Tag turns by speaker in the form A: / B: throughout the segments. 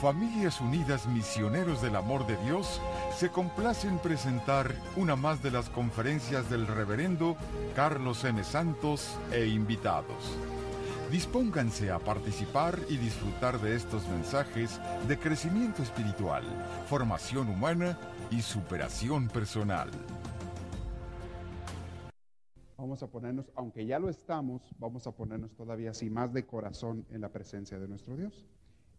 A: Familias Unidas Misioneros del Amor de Dios se complace en presentar una más de las conferencias del reverendo Carlos M. Santos e invitados. Dispónganse a participar y disfrutar de estos mensajes de crecimiento espiritual, formación humana y superación personal.
B: Vamos a ponernos, aunque ya lo estamos, vamos a ponernos todavía así más de corazón en la presencia de nuestro Dios.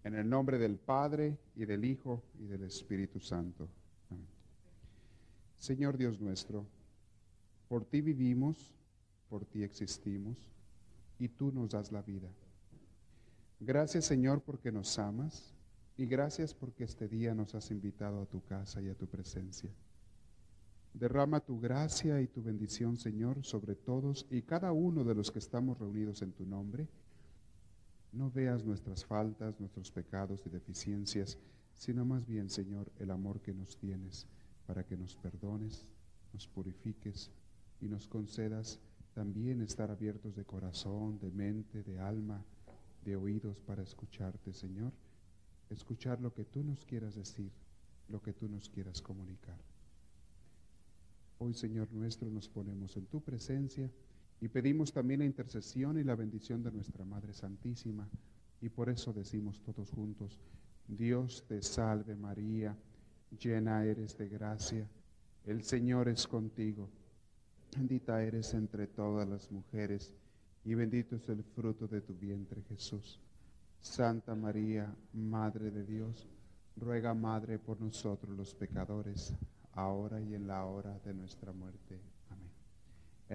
B: En el nombre del Padre y del Hijo y del Espíritu Santo. Amén. Señor Dios nuestro, por ti vivimos, por ti existimos y tú nos das la vida. Gracias Señor porque nos amas y gracias porque este día nos has invitado a tu casa y a tu presencia. Derrama tu gracia y tu bendición, Señor, sobre todos y cada uno de los que estamos reunidos en tu nombre. No veas nuestras faltas, nuestros pecados y deficiencias, sino más bien, Señor, el amor que nos tienes para que nos perdones, nos purifiques y nos concedas también estar abiertos de corazón, de mente, de alma, de oídos para escucharte, Señor. Escuchar lo que tú nos quieras decir, lo que tú nos quieras comunicar. Hoy, Señor nuestro, nos ponemos en tu presencia y pedimos también la intercesión y la bendición de nuestra Madre Santísima. Y por eso decimos todos juntos, Dios te salve María, llena eres de gracia, el Señor es contigo. Bendita eres entre todas las mujeres y bendito es el fruto de tu vientre Jesús. Santa María, Madre de Dios, ruega Madre por nosotros los pecadores, ahora y en la hora de nuestra muerte.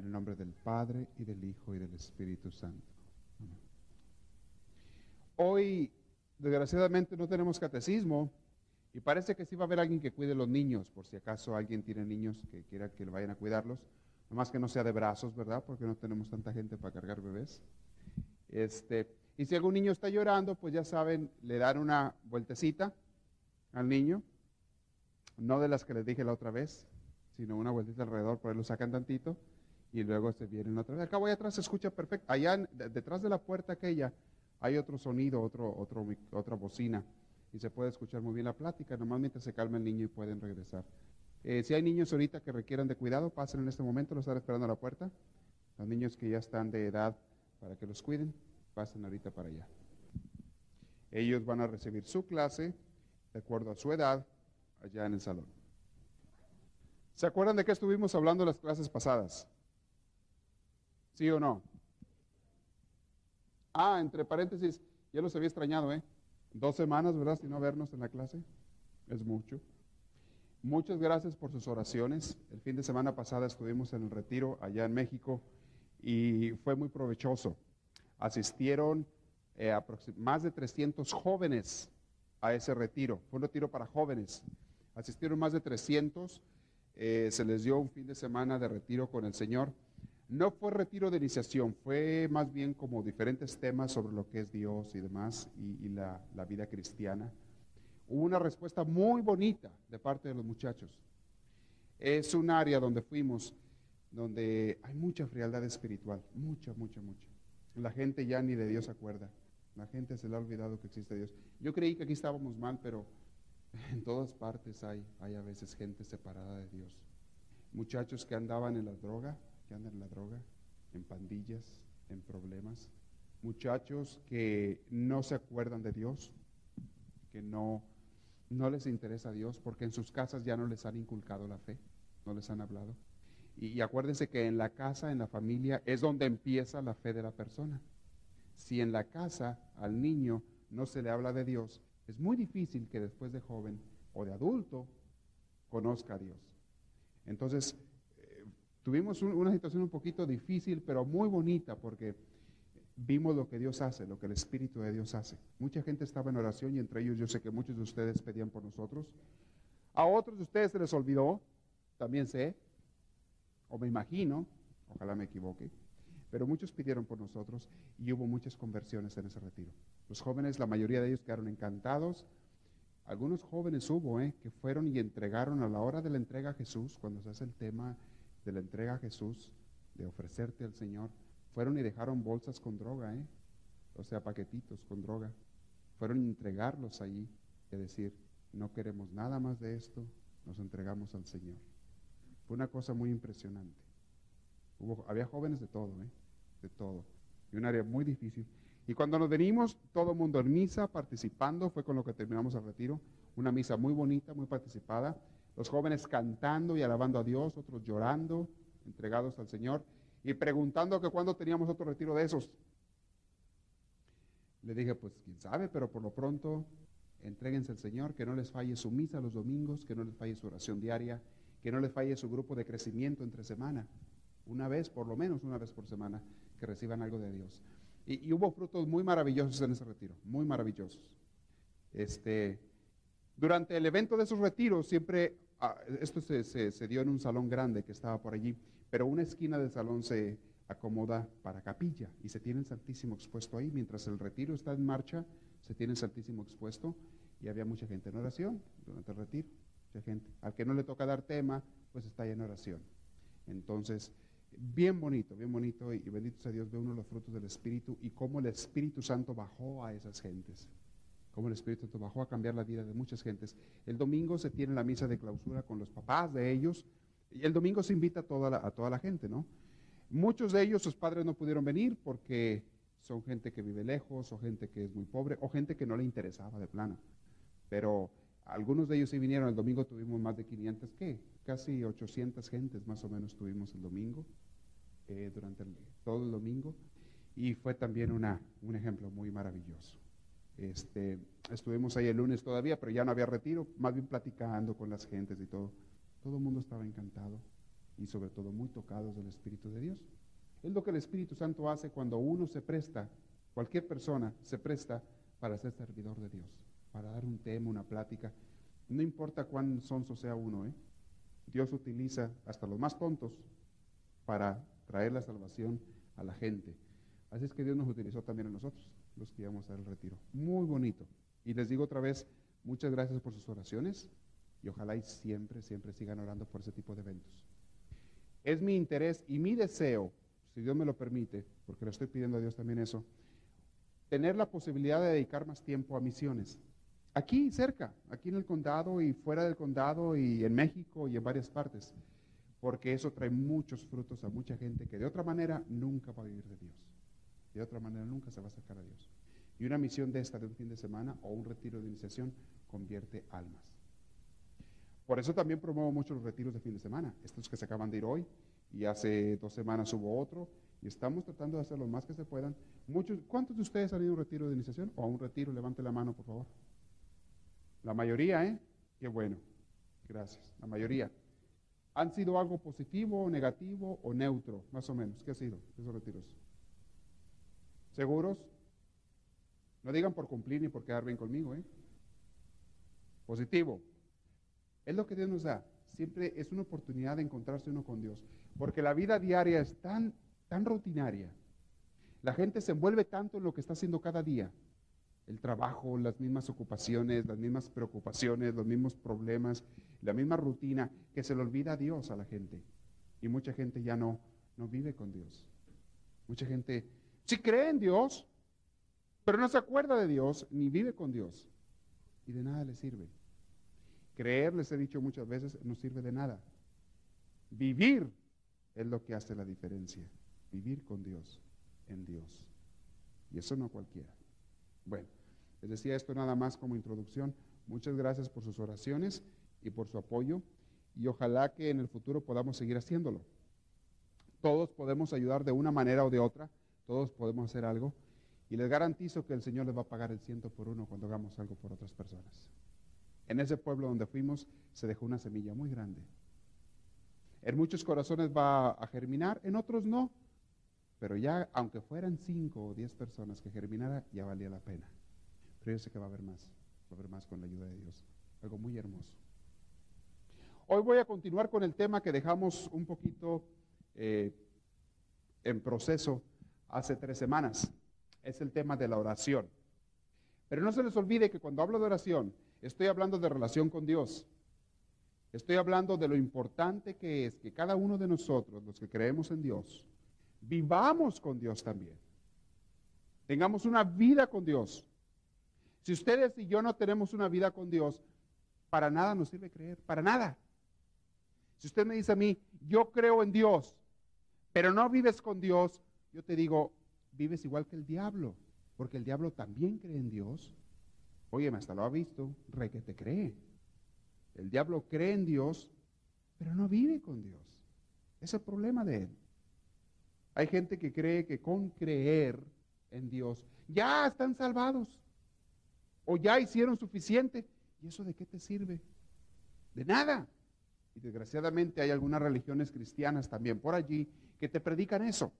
B: En el nombre del Padre y del Hijo y del Espíritu Santo. Hoy, desgraciadamente, no tenemos catecismo y parece que sí va a haber alguien que cuide los niños, por si acaso alguien tiene niños que quiera que vayan a cuidarlos. Nomás que no sea de brazos, ¿verdad? Porque no tenemos tanta gente para cargar bebés. Este, y si algún niño está llorando, pues ya saben, le dan una vueltecita al niño. No de las que les dije la otra vez, sino una vueltita alrededor, por ahí lo sacan tantito y luego se vienen otra vez. Acá voy atrás se escucha perfecto. Allá detrás de la puerta aquella hay otro sonido, otro, otro, otra bocina y se puede escuchar muy bien la plática. Normalmente se calma el niño y pueden regresar. Eh, si hay niños ahorita que requieran de cuidado, pasen en este momento, los están esperando a la puerta. Los niños que ya están de edad para que los cuiden, pasen ahorita para allá. Ellos van a recibir su clase de acuerdo a su edad allá en el salón. ¿Se acuerdan de qué estuvimos hablando las clases pasadas? ¿Sí o no? Ah, entre paréntesis, ya los había extrañado, ¿eh? Dos semanas, ¿verdad? Sin no vernos en la clase. Es mucho. Muchas gracias por sus oraciones. El fin de semana pasada estuvimos en el retiro allá en México y fue muy provechoso. Asistieron eh, más de 300 jóvenes a ese retiro. Fue un retiro para jóvenes. Asistieron más de 300. Eh, se les dio un fin de semana de retiro con el Señor. No fue retiro de iniciación, fue más bien como diferentes temas sobre lo que es Dios y demás y, la, vida cristiana. Hubo una respuesta muy bonita de parte de los muchachos. Es un área donde fuimos, donde hay mucha frialdad espiritual, mucha, mucha, mucha. La gente ya ni de Dios acuerda. La gente se le ha olvidado que existe Dios. Yo creí que aquí estábamos mal, pero en todas partes hay, hay a veces gente separada de Dios. Muchachos que andaban en la droga, que andan en la droga, en pandillas, en problemas. Muchachos que no se acuerdan de Dios, que no, no les interesa Dios porque en sus casas ya no les han inculcado la fe, no les han hablado. Y, acuérdense que en la casa, en la familia, es donde empieza la fe de la persona. Si en la casa al niño no se le habla de Dios, es muy difícil que después de joven o de adulto conozca a Dios. Entonces, tuvimos un, una situación un poquito difícil, pero muy bonita, porque vimos lo que Dios hace, lo que el Espíritu de Dios hace. Mucha gente estaba en oración y entre ellos yo sé que muchos de ustedes pedían por nosotros. A otros de ustedes se les olvidó, también sé, o me imagino, ojalá me equivoque, pero muchos pidieron por nosotros y hubo muchas conversiones en ese retiro. Los jóvenes, la mayoría de ellos quedaron encantados. Algunos jóvenes hubo ¿eh? que fueron y entregaron a la hora de la entrega a Jesús, cuando se hace el tema de la entrega a Jesús, de ofrecerte al Señor, fueron y dejaron bolsas con droga, ¿eh? o sea, paquetitos con droga. Fueron a entregarlos allí y decir, no queremos nada más de esto, nos entregamos al Señor. Fue una cosa muy impresionante. Había jóvenes de todo, ¿eh? de todo. Y un área muy difícil. Y cuando nos venimos, todo el mundo en misa, participando, fue con lo que terminamos el retiro. Una misa muy bonita, muy participada. Los jóvenes cantando y alabando a Dios, otros llorando, entregados al Señor y preguntando que cuándo teníamos otro retiro de esos. Le dije, pues quién sabe, pero por lo pronto entréguense al Señor, que no les falle su misa los domingos, que no les falle su oración diaria, que no les falle su grupo de crecimiento entre semana, una vez, por lo menos una vez por semana, que reciban algo de Dios. Y, hubo frutos muy maravillosos en ese retiro, muy maravillosos. Este, durante el evento de esos retiros, siempre, ah, esto se, se dio en un salón grande que estaba por allí, pero una esquina del salón se acomoda para capilla y se tiene el Santísimo expuesto ahí. Mientras el retiro está en marcha, se tiene el Santísimo expuesto y había mucha gente en oración durante el retiro. Mucha gente. Al que no le toca dar tema, pues está ahí en oración. Entonces, bien bonito, bien bonito y bendito sea Dios, ve uno los frutos del Espíritu y cómo el Espíritu Santo bajó a esas gentes. Cómo el Espíritu Santo bajó a cambiar la vida de muchas gentes. El domingo se tiene la misa de clausura con los papás de ellos y el domingo se invita a toda a toda la gente, ¿no? Muchos de ellos, sus padres no pudieron venir porque son gente que vive lejos o gente que es muy pobre o gente que no le interesaba de plano. Pero algunos de ellos sí vinieron. El domingo tuvimos más de 500, ¿qué? Casi 800 gentes más o menos tuvimos el domingo, eh, durante todo el domingo. Y fue también una, un ejemplo muy maravilloso. Este, estuvimos ahí el lunes todavía, pero ya no había retiro, más bien platicando con las gentes y todo. Todo el mundo estaba encantado y sobre todo muy tocados del Espíritu de Dios. Es lo que el Espíritu Santo hace cuando uno se presta, cualquier persona se presta para ser servidor de Dios, para dar un tema, una plática. No importa cuán sonso sea uno, ¿eh? Dios utiliza hasta los más tontos para traer la salvación a la gente. Así es que Dios nos utilizó también a nosotros, los que íbamos al retiro. Muy bonito. Y les digo otra vez, muchas gracias por sus oraciones y ojalá y siempre, siempre sigan orando por ese tipo de eventos. Es mi interés y mi deseo, si Dios me lo permite, porque le estoy pidiendo a Dios también eso, tener la posibilidad de dedicar más tiempo a misiones. Aquí cerca, aquí en el condado y fuera del condado y en México y en varias partes, porque eso trae muchos frutos a mucha gente que de otra manera nunca va a vivir de Dios. De otra manera nunca se va a acercar a Dios. Y una misión de esta de un fin de semana o un retiro de iniciación convierte almas. Por eso también promuevo mucho los retiros de fin de semana, estos que se acaban de ir hoy, y hace dos semanas hubo otro, y estamos tratando de hacer lo más que se puedan. Muchos, ¿Cuántos de ustedes han ido a un retiro de iniciación o a un retiro? Levante la mano, por favor. La mayoría, ¿eh? Qué bueno. Gracias. La mayoría. ¿Han sido algo positivo, negativo o neutro, más o menos? ¿Qué ha sido esos retiros? ¿Seguros? No digan por cumplir ni por quedar bien conmigo, ¿eh? Positivo. Es lo que Dios nos da. Siempre es una oportunidad de encontrarse uno con Dios. Porque la vida diaria es tan, tan rutinaria. La gente se envuelve tanto en lo que está haciendo cada día. El trabajo, las mismas ocupaciones, las mismas preocupaciones, los mismos problemas, la misma rutina, que se le olvida a Dios a la gente. Y mucha gente ya no, no vive con Dios. Mucha gente sí cree en Dios, pero no se acuerda de Dios ni vive con Dios. Y de nada le sirve. Creer, les he dicho muchas veces, no sirve de nada. Vivir es lo que hace la diferencia. Vivir con Dios, en Dios. Y eso no cualquiera. Bueno, les decía esto nada más como introducción. Muchas gracias por sus oraciones y por su apoyo. Y ojalá que en el futuro podamos seguir haciéndolo. Todos podemos ayudar de una manera o de otra. Todos podemos hacer algo. Y les garantizo que el Señor les va a pagar el ciento por uno cuando hagamos algo por otras personas. En ese pueblo donde fuimos se dejó una semilla muy grande. En muchos corazones va a germinar, en otros no. Pero ya, aunque fueran cinco o diez personas que germinara, ya valía la pena. Pero yo sé que va a haber más, va a haber más con la ayuda de Dios. Algo muy hermoso. Hoy voy a continuar con el tema que dejamos un poquito eh, en proceso hace tres semanas. Es el tema de la oración. Pero no se les olvide que cuando hablo de oración, Estoy hablando de relación con Dios. Estoy hablando de lo importante que es que cada uno de nosotros, los que creemos en Dios, vivamos con Dios también. Tengamos una vida con Dios. Si ustedes y yo no tenemos una vida con Dios, para nada nos sirve creer, para nada. Si usted me dice a mí, yo creo en Dios, pero no vives con Dios, yo te digo, vives igual que el diablo, porque el diablo también cree en Dios. Oye, hasta lo ha visto, rey que te cree. El diablo cree en Dios, pero no vive con Dios. Es el problema de él. Hay gente que cree que con creer en Dios ya están salvados o ya hicieron suficiente. ¿Y eso de qué te sirve? De nada. Y desgraciadamente hay algunas religiones cristianas también por allí que te predican eso,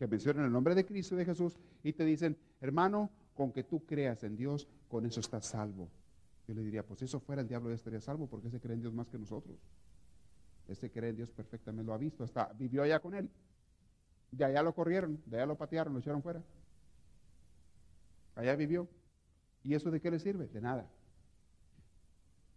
B: que mencionan el nombre de Cristo de Jesús y te dicen, hermano, con que tú creas en Dios, con eso estás salvo. Yo le diría, pues si eso fuera el diablo ya estaría salvo, porque ese cree en Dios más que nosotros. Ese cree en Dios perfectamente lo ha visto, hasta vivió allá con él. De allá lo corrieron, de allá lo patearon, lo echaron fuera. Allá vivió. ¿Y eso de qué le sirve? De nada.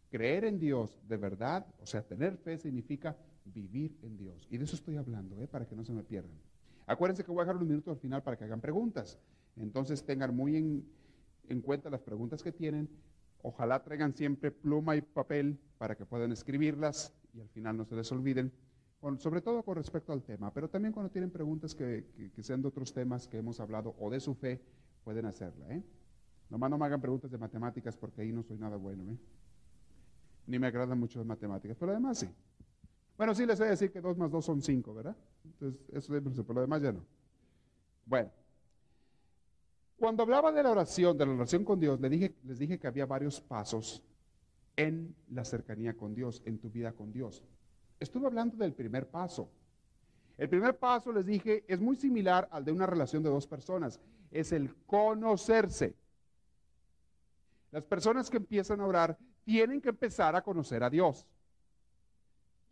B: Creer en Dios de verdad, o sea, tener fe significa vivir en Dios. Y de eso estoy hablando, ¿eh? para que no se me pierdan. Acuérdense que voy a dejar un minuto al final para que hagan preguntas. Entonces tengan muy en, en cuenta las preguntas que tienen. Ojalá traigan siempre pluma y papel para que puedan escribirlas y al final no se les olviden. sobre todo con respecto al tema, pero también cuando tienen preguntas que, que, sean de otros temas que hemos hablado o de su fe, pueden hacerla. ¿eh? Nomás no me hagan preguntas de matemáticas porque ahí no soy nada bueno. ¿eh? Ni me agradan mucho las matemáticas, pero además sí. Bueno, sí les voy a decir que 2 más 2 son 5, ¿verdad? Entonces, eso es pero lo demás ya no. Bueno, cuando hablaba de la oración, de la oración con Dios, les dije que había varios pasos en la cercanía con Dios, en tu vida con Dios. Estuve hablando del primer paso. El primer paso, les dije, es muy similar al de una relación de dos personas. Es el conocerse. Las personas que empiezan a orar tienen que empezar a conocer a Dios.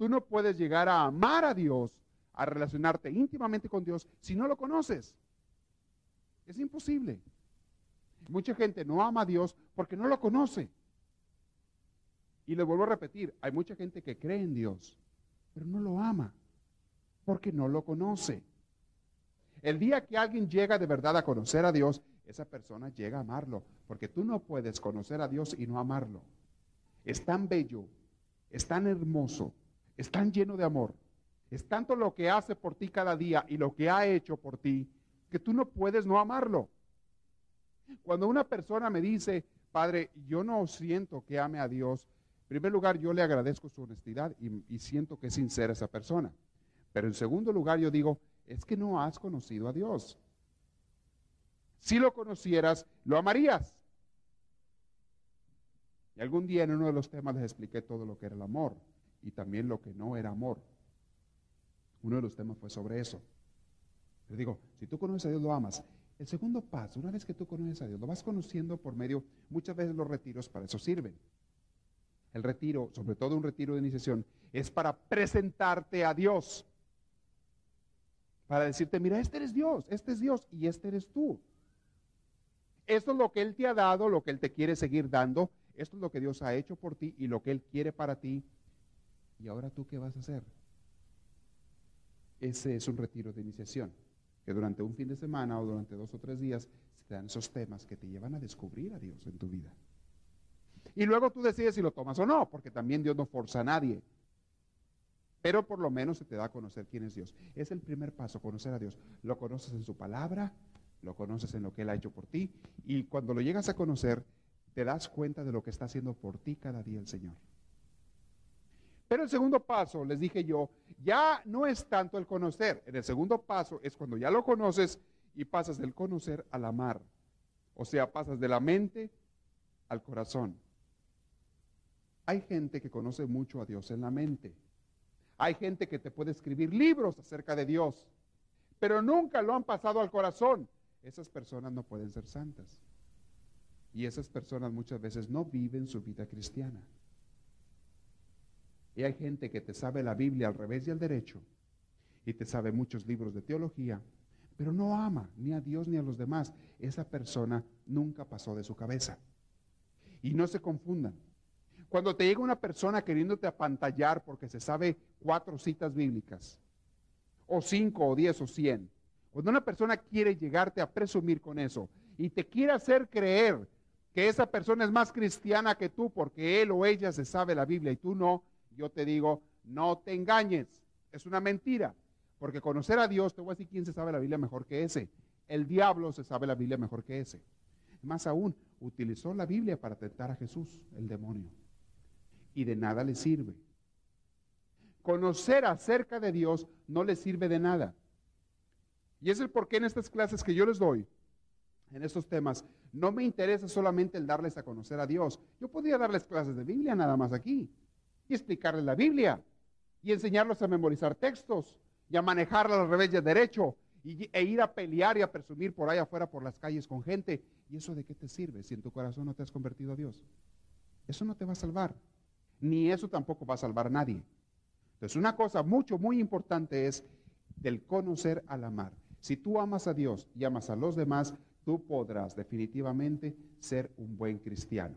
B: Tú no puedes llegar a amar a Dios, a relacionarte íntimamente con Dios si no lo conoces. Es imposible. Mucha gente no ama a Dios porque no lo conoce. Y le vuelvo a repetir, hay mucha gente que cree en Dios, pero no lo ama porque no lo conoce. El día que alguien llega de verdad a conocer a Dios, esa persona llega a amarlo, porque tú no puedes conocer a Dios y no amarlo. Es tan bello, es tan hermoso, es tan lleno de amor, es tanto lo que hace por ti cada día y lo que ha hecho por ti, que tú no puedes no amarlo. Cuando una persona me dice, Padre, yo no siento que ame a Dios, en primer lugar yo le agradezco su honestidad y, siento que es sincera esa persona. Pero en segundo lugar yo digo, es que no has conocido a Dios. Si lo conocieras, lo amarías. Y algún día en uno de los temas les expliqué todo lo que era el amor y también lo que no era amor. Uno de los temas fue sobre eso. Pero digo, si tú conoces a Dios, lo amas. El segundo paso, una vez que tú conoces a Dios, lo vas conociendo por medio, muchas veces los retiros para eso sirven. El retiro, sobre todo un retiro de iniciación, es para presentarte a Dios. Para decirte, mira, este eres Dios, este es Dios y este eres tú. Esto es lo que Él te ha dado, lo que Él te quiere seguir dando. Esto es lo que Dios ha hecho por ti y lo que Él quiere para ti. ¿Y ahora tú qué vas a hacer? Ese es un retiro de iniciación, que durante un fin de semana o durante dos o tres días se dan esos temas que te llevan a descubrir a Dios en tu vida. Y luego tú decides si lo tomas o no, porque también Dios no forza a nadie. Pero por lo menos se te da a conocer quién es Dios. Es el primer paso, conocer a Dios. Lo conoces en su palabra, lo conoces en lo que Él ha hecho por ti y cuando lo llegas a conocer, te das cuenta de lo que está haciendo por ti cada día el Señor. Pero el segundo paso, les dije yo, ya no es tanto el conocer. En el segundo paso es cuando ya lo conoces y pasas del conocer al amar. O sea, pasas de la mente al corazón. Hay gente que conoce mucho a Dios en la mente. Hay gente que te puede escribir libros acerca de Dios, pero nunca lo han pasado al corazón esas personas no pueden ser santas. Y esas personas muchas veces no viven su vida cristiana. Y hay gente que te sabe la Biblia al revés y al derecho, y te sabe muchos libros de teología, pero no ama ni a Dios ni a los demás. Esa persona nunca pasó de su cabeza. Y no se confundan. Cuando te llega una persona queriéndote apantallar porque se sabe cuatro citas bíblicas, o cinco, o diez, o cien, cuando una persona quiere llegarte a presumir con eso y te quiere hacer creer que esa persona es más cristiana que tú porque él o ella se sabe la Biblia y tú no, yo te digo, no te engañes. Es una mentira. Porque conocer a Dios, te voy a decir quién se sabe la Biblia mejor que ese. El diablo se sabe la Biblia mejor que ese. Más aún, utilizó la Biblia para tentar a Jesús, el demonio. Y de nada le sirve. Conocer acerca de Dios no le sirve de nada. Y es el porqué en estas clases que yo les doy, en estos temas, no me interesa solamente el darles a conocer a Dios. Yo podría darles clases de Biblia nada más aquí y explicarles la Biblia y enseñarlos a memorizar textos y a manejarla al revés y al derecho y, e ir a pelear y a presumir por ahí afuera por las calles con gente. ¿Y eso de qué te sirve si en tu corazón no te has convertido a Dios? Eso no te va a salvar. Ni eso tampoco va a salvar a nadie. Entonces, una cosa mucho, muy importante es del conocer al amar. Si tú amas a Dios y amas a los demás, tú podrás definitivamente ser un buen cristiano.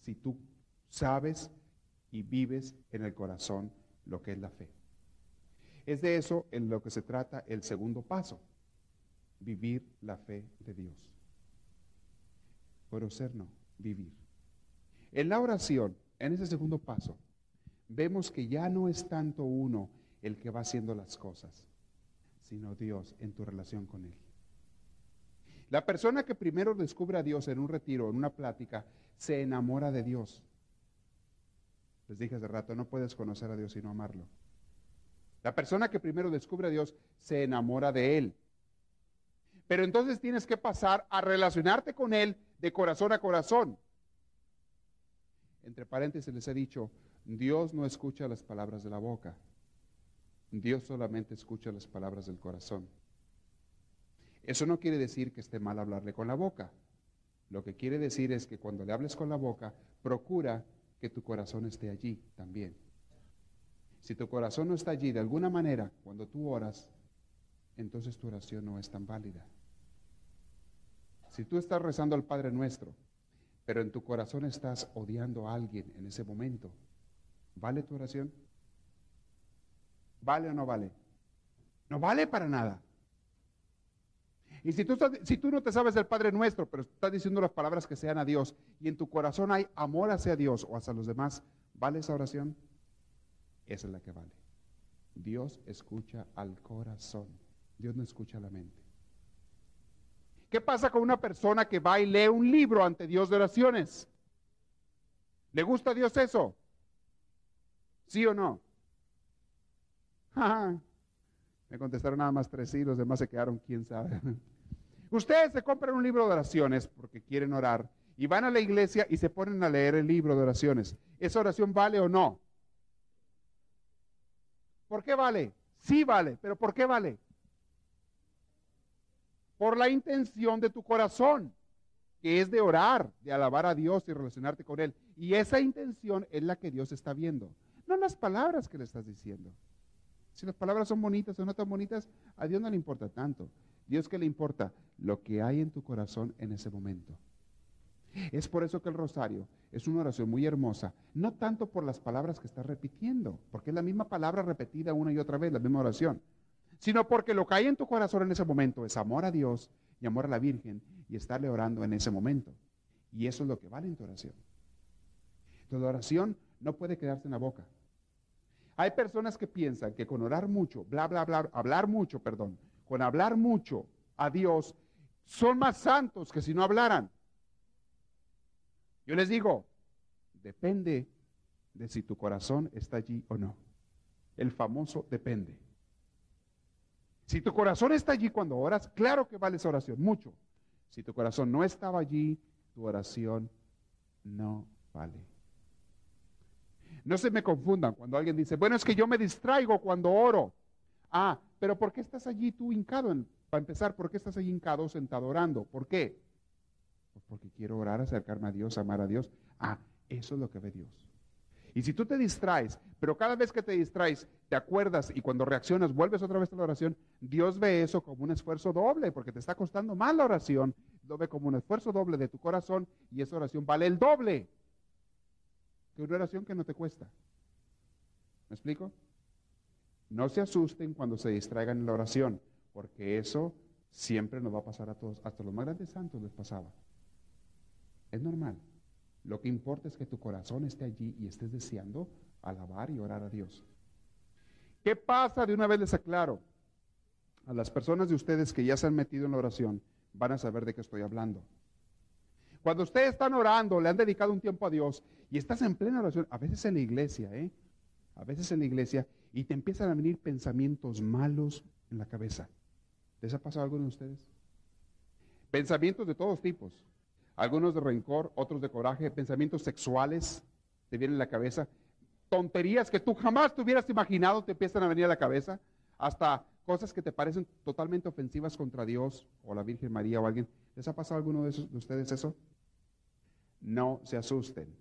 B: Si tú sabes y vives en el corazón lo que es la fe. Es de eso en lo que se trata el segundo paso, vivir la fe de Dios. Conocer no, vivir. En la oración, en ese segundo paso, vemos que ya no es tanto uno el que va haciendo las cosas, sino Dios en tu relación con Él. La persona que primero descubre a Dios en un retiro, en una plática, se enamora de Dios. Les dije hace rato, no puedes conocer a Dios sino amarlo. La persona que primero descubre a Dios se enamora de Él. Pero entonces tienes que pasar a relacionarte con Él de corazón a corazón. Entre paréntesis les he dicho, Dios no escucha las palabras de la boca. Dios solamente escucha las palabras del corazón. Eso no quiere decir que esté mal hablarle con la boca. Lo que quiere decir es que cuando le hables con la boca, procura que tu corazón esté allí también. Si tu corazón no está allí de alguna manera, cuando tú oras, entonces tu oración no es tan válida. Si tú estás rezando al Padre nuestro, pero en tu corazón estás odiando a alguien en ese momento, ¿vale tu oración? ¿Vale o no vale? No vale para nada. Y si tú, si tú no te sabes del Padre nuestro, pero estás diciendo las palabras que sean a Dios, y en tu corazón hay amor hacia Dios o hacia los demás, ¿vale esa oración? Esa es la que vale. Dios escucha al corazón. Dios no escucha a la mente. ¿Qué pasa con una persona que va y lee un libro ante Dios de oraciones? ¿Le gusta a Dios eso? ¿Sí o no? Me contestaron nada más tres y los demás se quedaron, quién sabe. Ustedes se compran un libro de oraciones porque quieren orar y van a la iglesia y se ponen a leer el libro de oraciones. ¿Esa oración vale o no? ¿Por qué vale? Sí vale, pero ¿por qué vale? Por la intención de tu corazón, que es de orar, de alabar a Dios y relacionarte con Él. Y esa intención es la que Dios está viendo, no las palabras que le estás diciendo. Si las palabras son bonitas o no tan bonitas, a Dios no le importa tanto. Dios que le importa lo que hay en tu corazón en ese momento. Es por eso que el rosario es una oración muy hermosa, no tanto por las palabras que estás repitiendo, porque es la misma palabra repetida una y otra vez, la misma oración, sino porque lo que hay en tu corazón en ese momento es amor a Dios y amor a la Virgen y estarle orando en ese momento. Y eso es lo que vale en tu oración. La oración no puede quedarse en la boca. Hay personas que piensan que con orar mucho, bla, bla, bla, hablar mucho, perdón, con hablar mucho a Dios, son más santos que si no hablaran. Yo les digo, depende de si tu corazón está allí o no. El famoso depende. Si tu corazón está allí cuando oras, claro que vale esa oración, mucho. Si tu corazón no estaba allí, tu oración no vale. No se me confundan cuando alguien dice, bueno, es que yo me distraigo cuando oro. Ah, pero ¿por qué estás allí tú hincado? para empezar, ¿por qué estás allí hincado sentado orando? ¿Por qué? Pues porque quiero orar, acercarme a Dios, amar a Dios. Ah, eso es lo que ve Dios. Y si tú te distraes, pero cada vez que te distraes, te acuerdas y cuando reaccionas vuelves otra vez a la oración, Dios ve eso como un esfuerzo doble, porque te está costando más la oración, lo ve como un esfuerzo doble de tu corazón y esa oración vale el doble que una oración que no te cuesta. ¿Me explico? No se asusten cuando se distraigan en la oración, porque eso siempre nos va a pasar a todos. Hasta los más grandes santos les pasaba. Es normal. Lo que importa es que tu corazón esté allí y estés deseando alabar y orar a Dios. ¿Qué pasa? De una vez les aclaro. A las personas de ustedes que ya se han metido en la oración, van a saber de qué estoy hablando. Cuando ustedes están orando, le han dedicado un tiempo a Dios y estás en plena oración, a veces en la iglesia, ¿eh? A veces en la iglesia, y te empiezan a venir pensamientos malos en la cabeza. ¿Les ha pasado a alguno de ustedes? Pensamientos de todos tipos. Algunos de rencor, otros de coraje, pensamientos sexuales te vienen a la cabeza. Tonterías que tú jamás te hubieras imaginado te empiezan a venir a la cabeza. Hasta cosas que te parecen totalmente ofensivas contra Dios o la Virgen María o alguien. ¿Les ha pasado a alguno de ustedes eso? No se asusten.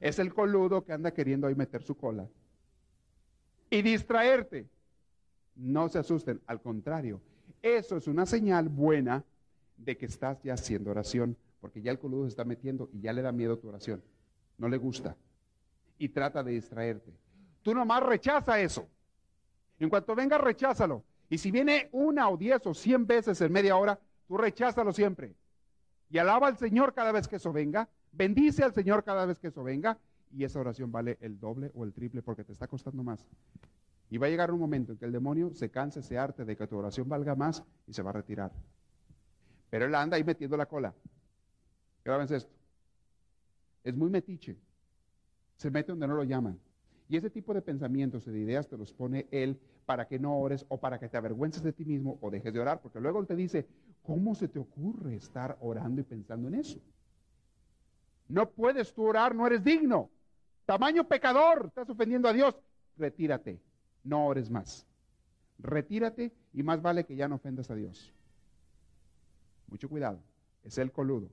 B: Es el coludo que anda queriendo ahí meter su cola y distraerte. No se asusten, al contrario, eso es una señal buena de que estás ya haciendo oración, porque ya el coludo se está metiendo y ya le da miedo tu oración. No le gusta. Y trata de distraerte. Tú nomás rechaza eso. En cuanto venga, recházalo. Y si viene una o diez o cien veces en media hora, tú recházalo siempre. Y alaba al Señor cada vez que eso venga. Bendice al Señor cada vez que eso venga. Y esa oración vale el doble o el triple porque te está costando más. Y va a llegar un momento en que el demonio se canse, se arte de que tu oración valga más y se va a retirar. Pero él anda ahí metiendo la cola. Grábense esto. Es muy metiche. Se mete donde no lo llaman. Y ese tipo de pensamientos y de ideas te los pone Él para que no ores o para que te avergüences de ti mismo o dejes de orar, porque luego Él te dice, ¿cómo se te ocurre estar orando y pensando en eso? No puedes tú orar, no eres digno. Tamaño pecador, estás ofendiendo a Dios. Retírate, no ores más. Retírate y más vale que ya no ofendas a Dios. Mucho cuidado, es el coludo,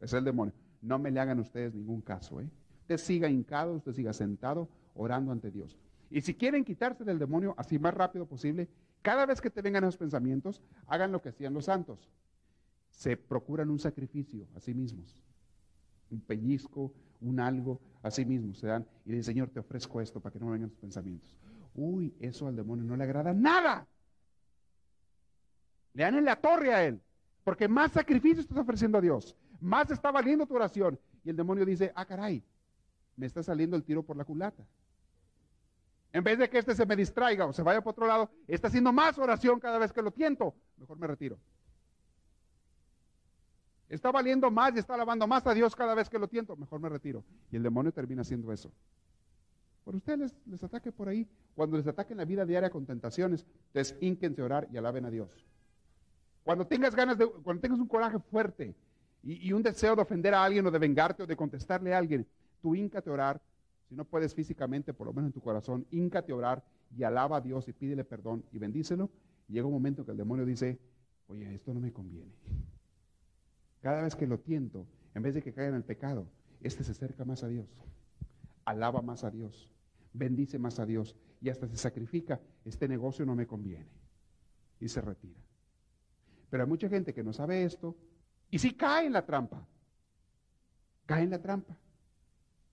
B: es el demonio. No me le hagan ustedes ningún caso. ¿eh? Usted siga hincado, usted siga sentado, orando ante Dios. Y si quieren quitarse del demonio así más rápido posible, cada vez que te vengan esos pensamientos, hagan lo que hacían los santos. Se procuran un sacrificio a sí mismos. Un pellizco, un algo, a sí mismos se dan y dicen, Señor, te ofrezco esto para que no vengan esos pensamientos. Uy, eso al demonio no le agrada nada. Le dan en la torre a él, porque más sacrificio estás ofreciendo a Dios, más está valiendo tu oración. Y el demonio dice, ah, caray, me está saliendo el tiro por la culata. En vez de que este se me distraiga o se vaya por otro lado, está haciendo más oración cada vez que lo tiento. Mejor me retiro. Está valiendo más y está alabando más a Dios cada vez que lo tiento. Mejor me retiro. Y el demonio termina haciendo eso. Por ustedes les, ataque por ahí. Cuando les ataquen la vida diaria con tentaciones, entonces ínquense orar y alaben a Dios. Cuando tengas ganas de, cuando tengas un coraje fuerte y, un deseo de ofender a alguien o de vengarte o de contestarle a alguien, tú íncate a orar, si no puedes físicamente, por lo menos en tu corazón, íncate a orar y alaba a Dios y pídele perdón y bendícelo. Llega un momento que el demonio dice, oye, esto no me conviene. Cada vez que lo tiento, en vez de que caiga en el pecado, este se acerca más a Dios, alaba más a Dios, bendice más a Dios y hasta se sacrifica, este negocio no me conviene y se retira. Pero hay mucha gente que no sabe esto y si cae en la trampa, cae en la trampa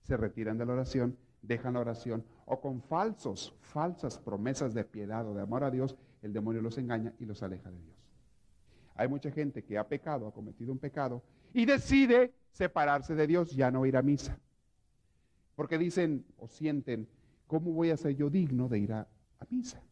B: se retiran de la oración, dejan la oración, o con falsos, falsas promesas de piedad o de amor a Dios, el demonio los engaña y los aleja de Dios. Hay mucha gente que ha pecado, ha cometido un pecado, y decide separarse de Dios, ya no ir a misa. Porque dicen o sienten, ¿cómo voy a ser yo digno de ir a, misa?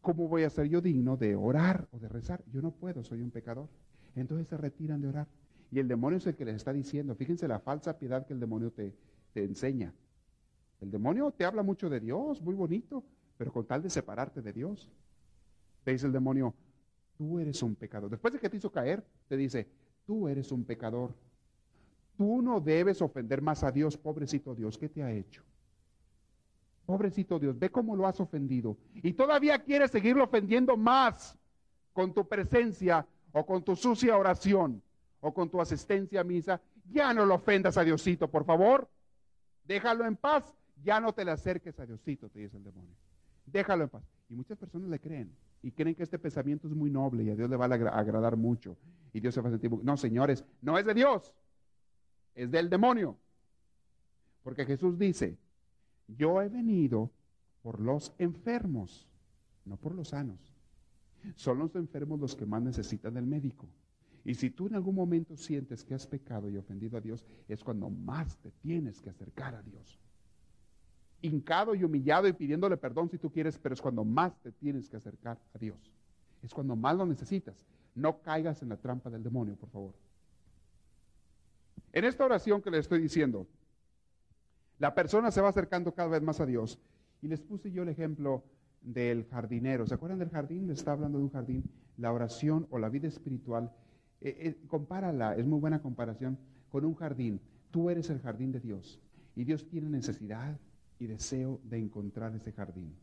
B: ¿Cómo voy a ser yo digno de orar o de rezar? Yo no puedo, soy un pecador. Entonces se retiran de orar. Y el demonio es el que les está diciendo, fíjense la falsa piedad que el demonio te, te enseña. El demonio te habla mucho de Dios, muy bonito, pero con tal de separarte de Dios. Te dice el demonio, tú eres un pecador. Después de que te hizo caer, te dice, tú eres un pecador. Tú no debes ofender más a Dios, pobrecito Dios, ¿qué te ha hecho? Pobrecito Dios, ve cómo lo has ofendido. Y todavía quieres seguirlo ofendiendo más con tu presencia o con tu sucia oración o con tu asistencia a misa. Ya no lo ofendas a Diosito, por favor. Déjalo en paz, ya no te le acerques a Diosito, te dice el demonio. Déjalo en paz. Y muchas personas le creen y creen que este pensamiento es muy noble y a Dios le va a agradar mucho. Y Dios se va a sentir... No, señores, no es de Dios, es del demonio. Porque Jesús dice, yo he venido por los enfermos, no por los sanos. Son los enfermos los que más necesitan del médico. Y si tú en algún momento sientes que has pecado y ofendido a Dios, es cuando más te tienes que acercar a Dios. Hincado y humillado y pidiéndole perdón si tú quieres, pero es cuando más te tienes que acercar a Dios. Es cuando más lo necesitas. No caigas en la trampa del demonio, por favor. En esta oración que le estoy diciendo, la persona se va acercando cada vez más a Dios. Y les puse yo el ejemplo del jardinero. ¿Se acuerdan del jardín? Les está hablando de un jardín. La oración o la vida espiritual, eh, eh, compárala, es muy buena comparación, con un jardín. Tú eres el jardín de Dios. Y Dios tiene necesidad y deseo de encontrar ese jardín.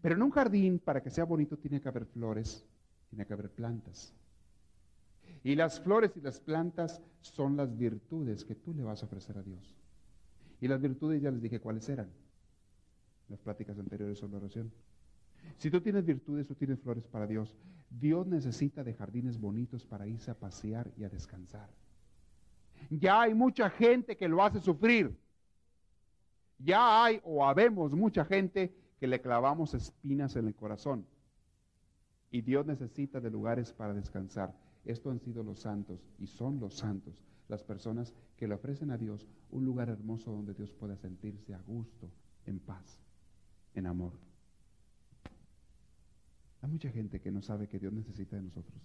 B: Pero en un jardín, para que sea bonito, tiene que haber flores, tiene que haber plantas. Y las flores y las plantas son las virtudes que tú le vas a ofrecer a Dios. Y las virtudes ya les dije cuáles eran. Las pláticas anteriores sobre la oración. Si tú tienes virtudes, tú tienes flores para Dios. Dios necesita de jardines bonitos para irse a pasear y a descansar. Ya hay mucha gente que lo hace sufrir. Ya hay o habemos mucha gente que le clavamos espinas en el corazón. Y Dios necesita de lugares para descansar. Esto han sido los santos y son los santos las personas que le ofrecen a Dios un lugar hermoso donde Dios pueda sentirse a gusto, en paz, en amor. Hay mucha gente que no sabe que Dios necesita de nosotros.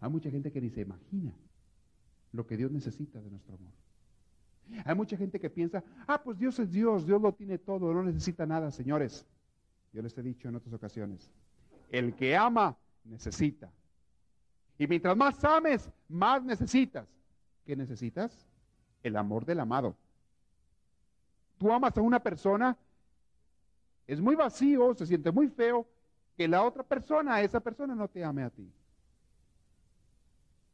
B: Hay mucha gente que ni se imagina lo que Dios necesita de nuestro amor. Hay mucha gente que piensa, ah, pues Dios es Dios, Dios lo tiene todo, no necesita nada, señores. Yo les he dicho en otras ocasiones, el que ama necesita. Y mientras más ames, más necesitas. ¿Qué necesitas? El amor del amado. Tú amas a una persona, es muy vacío, se siente muy feo que la otra persona, esa persona no te ame a ti.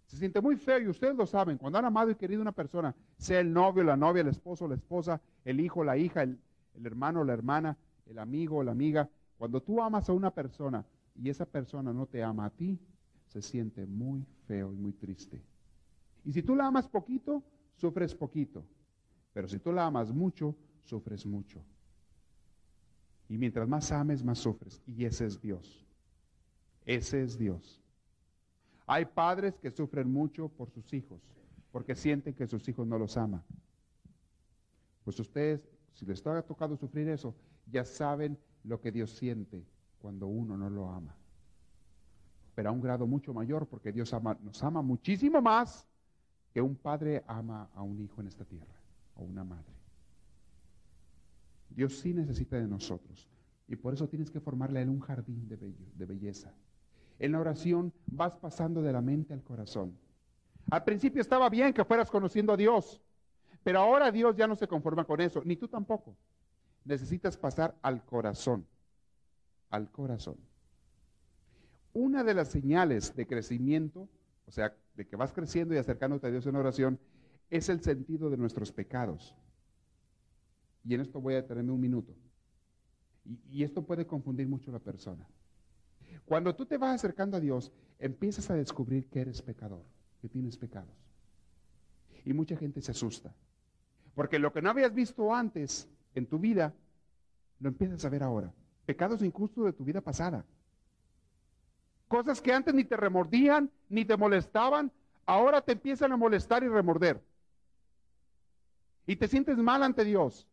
B: Se siente muy feo y ustedes lo saben. Cuando han amado y querido a una persona, sea el novio, la novia, el esposo, la esposa, el hijo, la hija, el, el hermano, la hermana, el amigo, la amiga, cuando tú amas a una persona y esa persona no te ama a ti, se siente muy feo y muy triste. Y si tú la amas poquito, sufres poquito. Pero si tú la amas mucho, sufres mucho. Y mientras más ames, más sufres. Y ese es Dios. Ese es Dios. Hay padres que sufren mucho por sus hijos, porque sienten que sus hijos no los aman. Pues ustedes, si les ha tocado sufrir eso, ya saben lo que Dios siente cuando uno no lo ama. Pero a un grado mucho mayor, porque Dios nos ama muchísimo más que un padre ama a un hijo en esta tierra, o una madre. Dios sí necesita de nosotros. Y por eso tienes que formarle a él un jardín de, de belleza. En la oración vas pasando de la mente al corazón. Al principio estaba bien que fueras conociendo a Dios, pero ahora Dios ya no se conforma con eso, ni tú tampoco. Necesitas pasar al corazón, al corazón. Una de las señales de crecimiento o sea, de que vas creciendo y acercándote a Dios en oración, es el sentido de nuestros pecados. Y en esto voy a detenerme un minuto. Y, y, esto puede confundir mucho a la persona. Cuando tú te vas acercando a Dios, empiezas a descubrir que eres pecador, que tienes pecados. Y mucha gente se asusta. Porque lo que no habías visto antes en tu vida, lo empiezas a ver ahora. Pecados incluso de tu vida pasada. Cosas que antes ni te remordían, ni te molestaban, ahora te empiezan a molestar y remorder. Y te sientes mal ante Dios.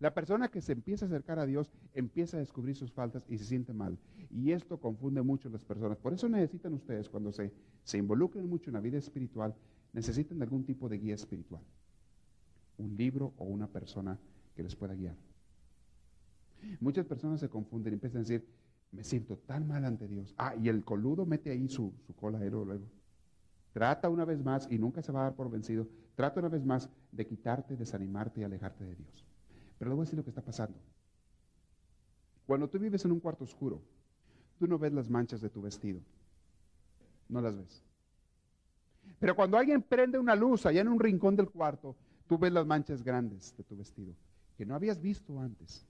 B: La persona que se empieza a acercar a Dios empieza a descubrir sus faltas y se siente mal. Y esto confunde mucho a las personas. Por eso necesitan ustedes, cuando se, se involucren mucho en la vida espiritual, necesitan algún tipo de guía espiritual. Un libro o una persona que les pueda guiar. Muchas personas se confunden y empiezan a decir, me siento tan mal ante Dios. Ah, y el coludo mete ahí su, cola luego. Trata una vez más, y nunca se va a dar por vencido, trata una vez más de quitarte, desanimarte y alejarte de Dios. Pero le voy a decir lo que está pasando. Cuando tú vives en un cuarto oscuro, tú no ves las manchas de tu vestido. No las ves. Pero cuando alguien prende una luz allá en un rincón del cuarto, tú ves las manchas grandes de tu vestido, que no habías visto antes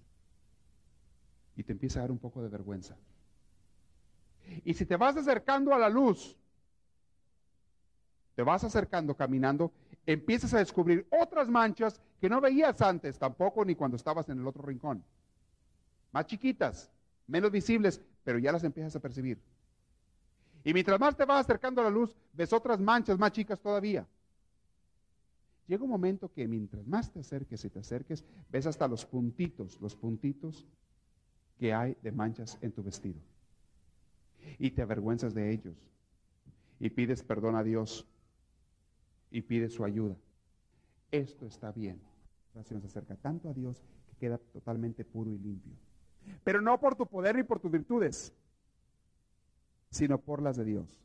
B: y te empieza a dar un poco de vergüenza. Y si te vas acercando a la luz, te vas acercando caminando, empiezas a descubrir otras manchas que no veías antes tampoco ni cuando estabas en el otro rincón. Más chiquitas, menos visibles, pero ya las empiezas a percibir. Y mientras más te vas acercando a la luz, ves otras manchas más chicas todavía. Llega un momento que mientras más te acerques y te acerques, ves hasta los puntitos, los puntitos que hay de manchas en tu vestido. Y te avergüenzas de ellos. Y pides perdón a Dios. Y pides su ayuda. Esto está bien. Se nos acerca tanto a Dios que queda totalmente puro y limpio. Pero no por tu poder ni por tus virtudes, sino por las de Dios.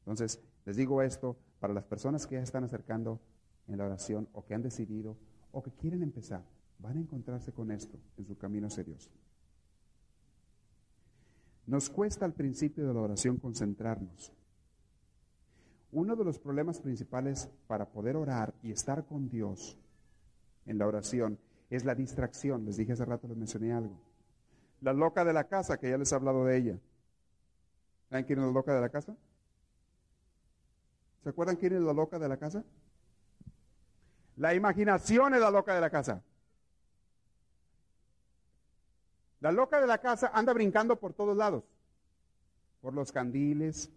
B: Entonces, les digo esto para las personas que ya están acercando en la oración o que han decidido o que quieren empezar, van a encontrarse con esto en su camino hacia Dios. Nos cuesta al principio de la oración concentrarnos. Uno de los problemas principales para poder orar y estar con Dios en la oración es la distracción. Les dije hace rato, les mencioné algo. La loca de la casa, que ya les he hablado de ella. ¿Saben quién es la loca de la casa? ¿Se acuerdan quién es la loca de la casa? La imaginación es la loca de la casa. La loca de la casa anda brincando por todos lados, por los candiles,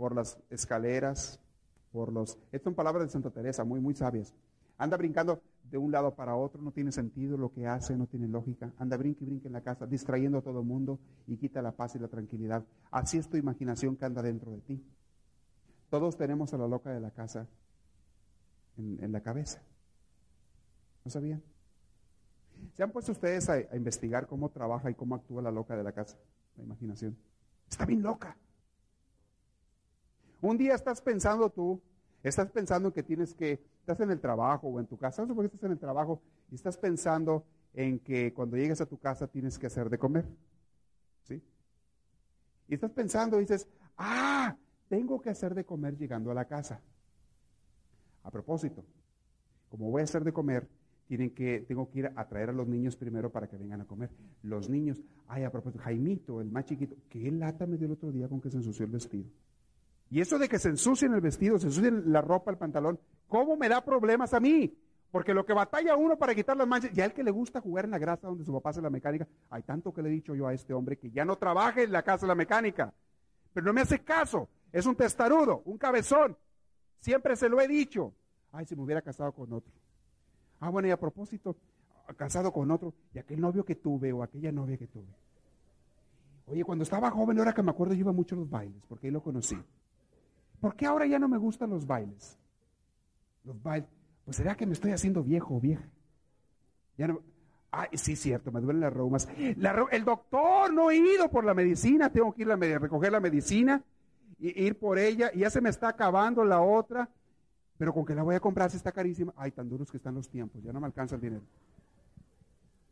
B: por las escaleras, por los... Estas son palabras de Santa Teresa, muy, muy sabias. Anda brincando de un lado para otro, no tiene sentido lo que hace, no tiene lógica. Anda brinca y brinca en la casa, distrayendo a todo el mundo y quita la paz y la tranquilidad. Así es tu imaginación que anda dentro de ti. Todos tenemos a la loca de la casa en, la cabeza. ¿No sabían? ¿Se han puesto ustedes a, investigar cómo trabaja y cómo actúa la loca de la casa? La imaginación. Está bien loca. Un día estás pensando tú, estás pensando que tienes que estás en el trabajo o en tu casa, no estás en el trabajo y estás pensando en que cuando llegues a tu casa tienes que hacer de comer. ¿Sí? Y estás pensando y dices, ah, tengo que hacer de comer llegando a la casa. A propósito, como voy a hacer de comer, tienen que, tengo que ir a traer a los niños primero para que vengan a comer. Los niños, ay, a propósito, Jaimito, el más chiquito, qué lata me dio el otro día con que se ensució el vestido. Y eso de que se ensucien el vestido, se ensucien la ropa, el pantalón, ¿cómo me da problemas a mí? Porque lo que batalla uno para quitar las manchas, ya el que le gusta jugar en la grasa donde su papá hace la mecánica, hay tanto que le he dicho yo a este hombre que ya no trabaje en la casa de la mecánica. Pero no me hace caso, es un testarudo, un cabezón. Siempre se lo he dicho. Ay, si me hubiera casado con otro. Ah, bueno, y a propósito, casado con otro, y aquel novio que tuve o aquella novia que tuve. Oye, cuando estaba joven, ahora que me acuerdo, yo iba mucho a los bailes, porque ahí lo conocí. ¿Por qué ahora ya no me gustan los bailes? Los bailes. Pues será que me estoy haciendo viejo o vieja. Ya no. Ay, sí, cierto, me duelen las reumas. el doctor, no he ido por la medicina, tengo que ir a recoger la medicina, e ir por ella, y ya se me está acabando la otra, pero con que la voy a comprar, si está carísima. Ay, tan duros que están los tiempos, ya no me alcanza el dinero.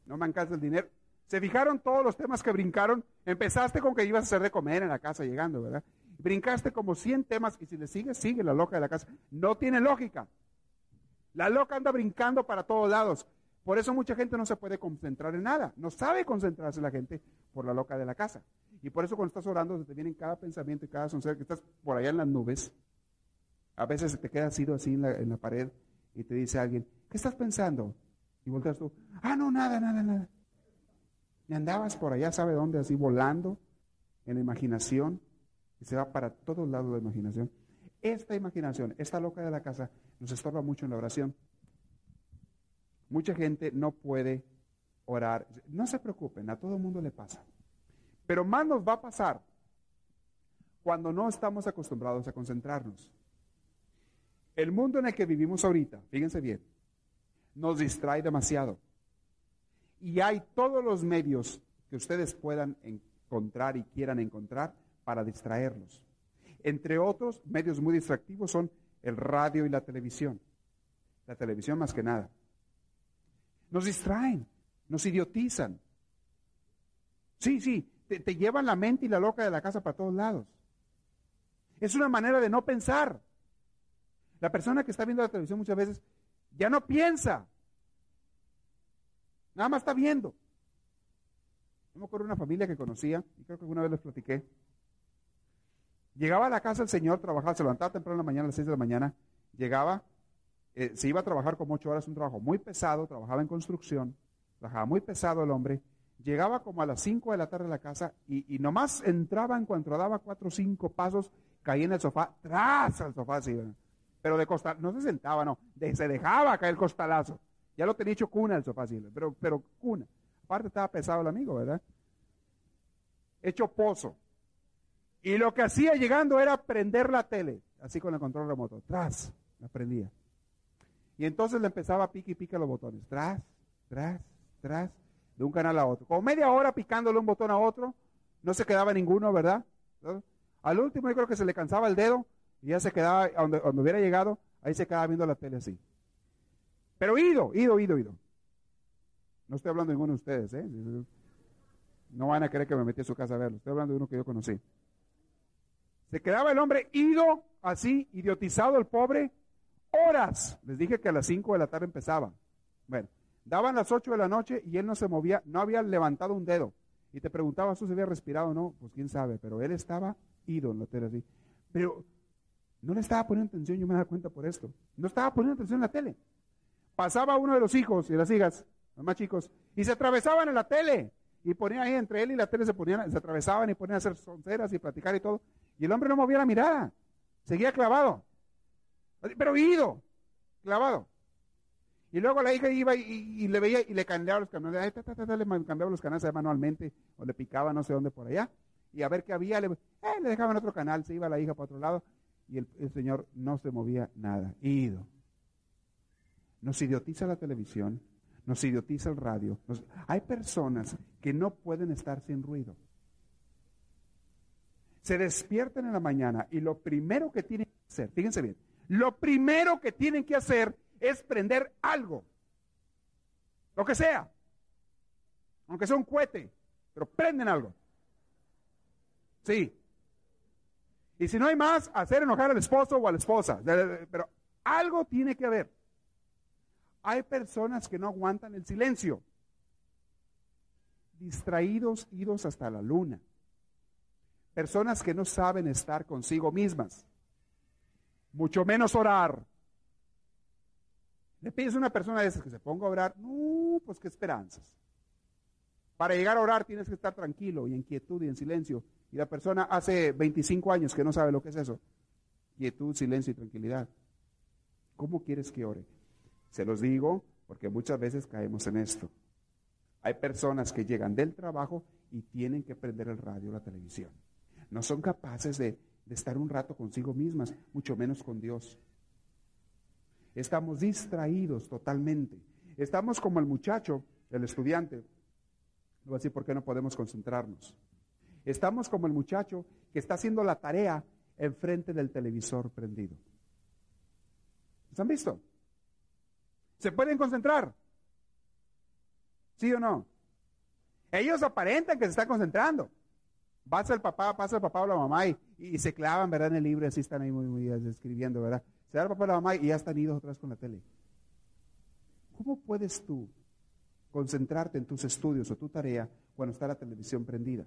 B: No me alcanza el dinero. ¿Se fijaron todos los temas que brincaron? Empezaste con que ibas a hacer de comer en la casa llegando, ¿verdad? Brincaste como 100 temas y si le sigues, sigue la loca de la casa. No tiene lógica. La loca anda brincando para todos lados. Por eso mucha gente no se puede concentrar en nada. No sabe concentrarse la gente por la loca de la casa. Y por eso cuando estás orando se te vienen cada pensamiento y cada soncer que estás por allá en las nubes. A veces se te queda así, en la, en la pared y te dice alguien, ¿qué estás pensando? Y volteas tú, ah, no, nada, nada, nada. Y andabas por allá, ¿sabe dónde? Así volando en la imaginación y se va para todos lados la imaginación. Esta imaginación, esta loca de la casa, nos estorba mucho en la oración. Mucha gente no puede orar. No se preocupen, a todo el mundo le pasa. Pero más nos va a pasar cuando no estamos acostumbrados a concentrarnos. El mundo en el que vivimos ahorita, fíjense bien, nos distrae demasiado. Y hay todos los medios que ustedes puedan encontrar y quieran encontrar para distraerlos. Entre otros medios muy distractivos son el radio y la televisión. La televisión más que nada. Nos distraen, nos idiotizan. Sí, sí, te, te, llevan la mente y la loca de la casa para todos lados. Es una manera de no pensar. La persona que está viendo la televisión muchas veces ya no piensa. Nada más está viendo. Yo me acuerdo de una familia que conocía, y creo que alguna vez les platiqué, Llegaba a la casa el señor, trabajaba, se levantaba temprano en la mañana, a las 6 de la mañana, llegaba, eh, se iba a trabajar como ocho horas, un trabajo muy pesado, trabajaba en construcción, trabajaba muy pesado el hombre, Llegaba como a las 5 de la tarde a la casa y, nomás entraba en cuanto daba cuatro o cinco pasos, caía en el sofá, tras al sofá así, pero de costal, no se sentaba, no, se dejaba caer el costalazo. Ya lo tenía hecho cuna el sofá así, pero, pero cuna. Aparte estaba pesado el amigo, ¿verdad? Hecho pozo. Y lo que hacía llegando era prender la tele, así con el control remoto, tras, la prendía. Y entonces le empezaba a pique y pica los botones, tras, tras, tras, de un canal a otro. Como media hora picándole un botón a otro, no se quedaba ninguno, ¿verdad? Al último yo creo que se le cansaba el dedo y ya se quedaba, donde, hubiera llegado, ahí se quedaba viendo la tele así. Pero ido, ido, ido, ido. No estoy hablando de ninguno de ustedes, ¿eh? No van a querer que me metí a su casa a verlo. Estoy hablando de uno que yo conocí. Se quedaba el hombre ido, así, idiotizado el pobre, horas. Les dije que a las 5 de la tarde empezaba. Bueno, daban las 8 de la noche y él no se movía, no había levantado un dedo. Y te preguntaba si había respirado o no, pues quién sabe, pero él estaba ido en la tele así. Pero no le estaba poniendo atención, yo me daba cuenta por esto. No estaba poniendo atención en la tele. Pasaba uno de los hijos y las hijas, los más chicos, y se atravesaban en la tele. Y ponían ahí entre él y la tele, se ponían, se atravesaban y ponían a hacer sonceras y platicar y todo. Y el hombre no movía la mirada. Seguía clavado. Pero ido, clavado. Y luego la hija iba y, le veía y le cambiaba los canales. le cambiaba los canales manualmente o le picaba no sé dónde por allá. Y a ver qué había, le, eh, dejaban otro canal. Se iba la hija para otro lado y el, Señor no se movía nada. Ido. Nos idiotiza la televisión, nos idiotiza el radio. hay personas que no pueden estar sin ruido. Se despiertan en la mañana y lo primero que tienen que hacer, fíjense bien, lo primero que tienen que hacer es prender algo. Lo que sea. Aunque sea un cohete, pero prenden algo. Sí. Y si no hay más, hacer enojar al esposo o a la esposa. Pero algo tiene que haber. Hay personas que no aguantan el silencio. Distraídos, idos hasta la luna. Personas que no saben estar consigo mismas. Mucho menos orar. Le pides a una persona de esas que se ponga a orar. No, pues qué esperanzas. Para llegar a orar tienes que estar tranquilo y en quietud y en silencio y la persona hace 25 años que no sabe lo que es eso. Quietud, silencio y tranquilidad. ¿Cómo quieres que ore? Se los digo porque muchas veces caemos en esto. Hay personas que llegan del trabajo y tienen que prender el radio o la televisión. No son capaces de, de estar un rato consigo mismas, mucho menos con Dios. Estamos distraídos totalmente. Estamos como el muchacho, el estudiante. Voy a decir por qué no podemos concentrarnos. Estamos como el muchacho que está haciendo la tarea enfrente del televisor prendido. ¿Se han visto? ¿Se pueden concentrar? ¿Sí o no? Ellos aparentan que se están concentrando. Pasa el papá, pasa el papá o la mamá y, se clavan, ¿verdad? En el libro, así están ahí muy, muy escribiendo, ¿verdad? Se da el papá o la mamá y ya están idos vez con la tele. ¿Cómo puedes tú concentrarte en tus estudios o tu tarea cuando está la televisión prendida?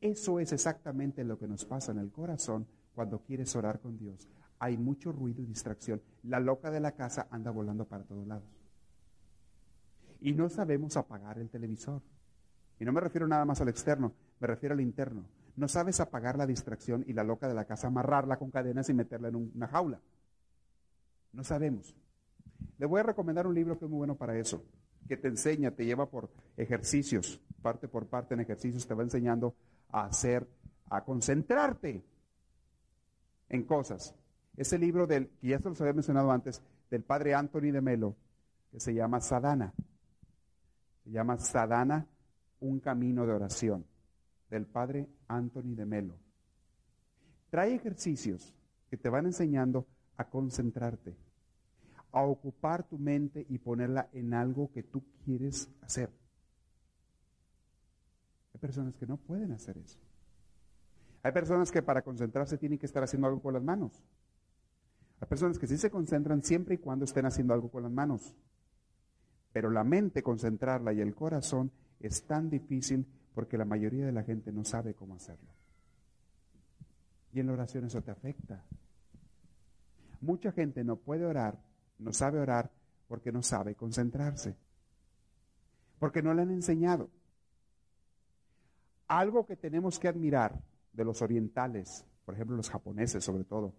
B: Eso es exactamente lo que nos pasa en el corazón cuando quieres orar con Dios. Hay mucho ruido y distracción. La loca de la casa anda volando para todos lados. Y no sabemos apagar el televisor. Y no me refiero nada más al externo, me refiero al interno. No sabes apagar la distracción y la loca de la casa, amarrarla con cadenas y meterla en una jaula. No sabemos. Le voy a recomendar un libro que es muy bueno para eso, que te enseña, te lleva por ejercicios, parte por parte en ejercicios, te va enseñando a hacer, a concentrarte en cosas. Ese libro del, que ya se los había mencionado antes, del padre Anthony de Melo, que se llama Sadana. Se llama Sadana, un camino de oración, del padre Anthony de Melo. Trae ejercicios que te van enseñando a concentrarte, a ocupar tu mente y ponerla en algo que tú quieres hacer. Hay personas que no pueden hacer eso. Hay personas que para concentrarse tienen que estar haciendo algo con las manos. Hay personas que sí se concentran siempre y cuando estén haciendo algo con las manos. Pero la mente, concentrarla y el corazón es tan difícil porque la mayoría de la gente no sabe cómo hacerlo. Y en la oración eso te afecta. Mucha gente no puede orar, no sabe orar porque no sabe concentrarse. porque no le han enseñado. Algo que tenemos que admirar de los orientales, por ejemplo los japoneses sobre todo,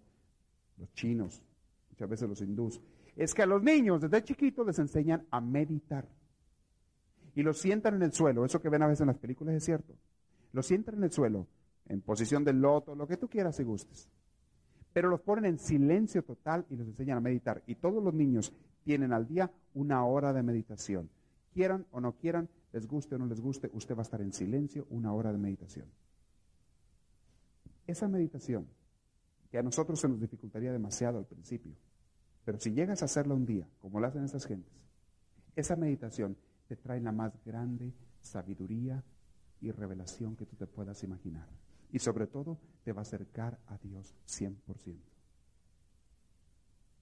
B: los chinos, muchas veces los hindús, es que a los niños desde chiquitos les enseñan a meditar. Y los sientan en el suelo, eso que ven a veces en las películas es cierto. Los sientan en el suelo, en posición del loto, lo que tú quieras y gustes. Pero los ponen en silencio total y los enseñan a meditar. Y todos los niños tienen al día una hora de meditación. Quieran o no quieran, les guste o no les guste, usted va a estar en silencio una hora de meditación. Esa meditación, que a nosotros se nos dificultaría demasiado al principio, pero si llegas a hacerla un día, como lo hacen esas gentes, esa meditación te trae la más grande sabiduría y revelación que tú te puedas imaginar. Y sobre todo te va a acercar a Dios 100%.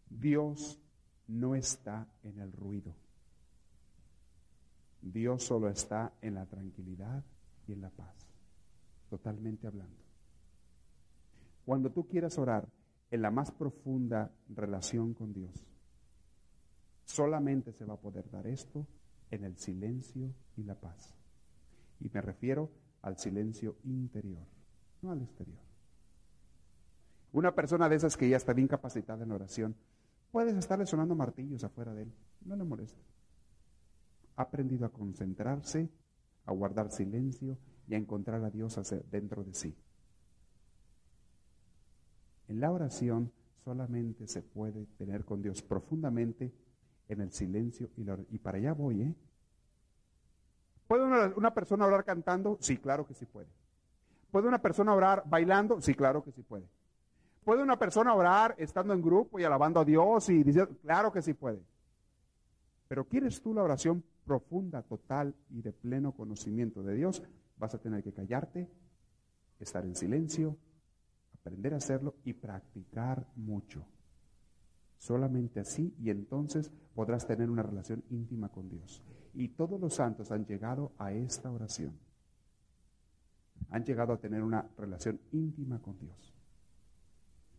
B: Dios no está en el ruido. Dios solo está en la tranquilidad y en la paz, totalmente hablando. Cuando tú quieras orar en la más profunda relación con Dios, solamente se va a poder dar esto en el silencio y la paz. Y me refiero al silencio interior, no al exterior. Una persona de esas que ya está bien capacitada en oración, puedes estarle sonando martillos afuera de él, no le molesta. Ha aprendido a concentrarse, a guardar silencio y a encontrar a Dios dentro de sí. En la oración solamente se puede tener con Dios profundamente en el silencio y, y para allá voy, ¿eh? ¿Puede una, persona orar cantando? Sí, claro que sí puede. ¿Puede una persona orar bailando? Sí, claro que sí puede. ¿Puede una persona orar estando en grupo y alabando a Dios y diciendo, claro que sí puede? Pero ¿quieres tú la oración profunda, total y de pleno conocimiento de Dios? Vas a tener que callarte, estar en silencio, aprender a hacerlo y practicar mucho. Solamente así y entonces podrás tener una relación íntima con Dios. Y todos los santos han llegado a esta oración. Han llegado a tener una relación íntima con Dios.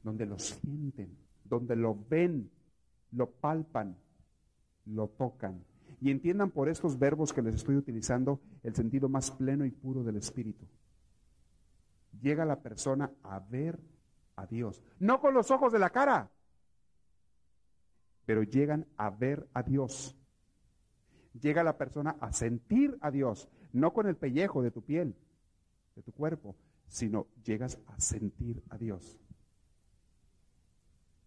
B: Donde lo sienten, donde lo ven, lo palpan, lo tocan. Y entiendan por estos verbos que les estoy utilizando el sentido más pleno y puro del Espíritu. Llega la persona a ver a Dios. No con los ojos de la cara, pero llegan a ver a Dios llega la persona a sentir a Dios, no con el pellejo de tu piel, de tu cuerpo, sino llegas a sentir a Dios.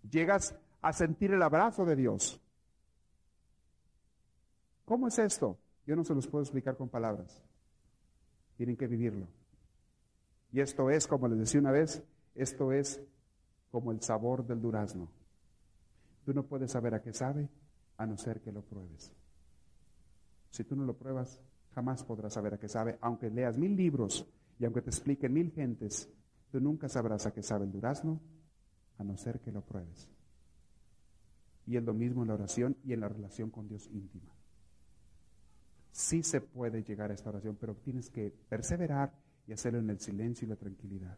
B: Llegas a sentir el abrazo de Dios. ¿Cómo es esto? Yo no se los puedo explicar con palabras. Tienen que vivirlo. Y esto es, como les decía una vez, esto es como el sabor del durazno. Tú no puedes saber a qué sabe a no ser que lo pruebes. Si tú no lo pruebas, jamás podrás saber a qué sabe. Aunque leas mil libros y aunque te expliquen mil gentes, tú nunca sabrás a qué sabe el durazno, a no ser que lo pruebes. Y es lo mismo en la oración y en la relación con Dios íntima. Sí se puede llegar a esta oración, pero tienes que perseverar y hacerlo en el silencio y la tranquilidad.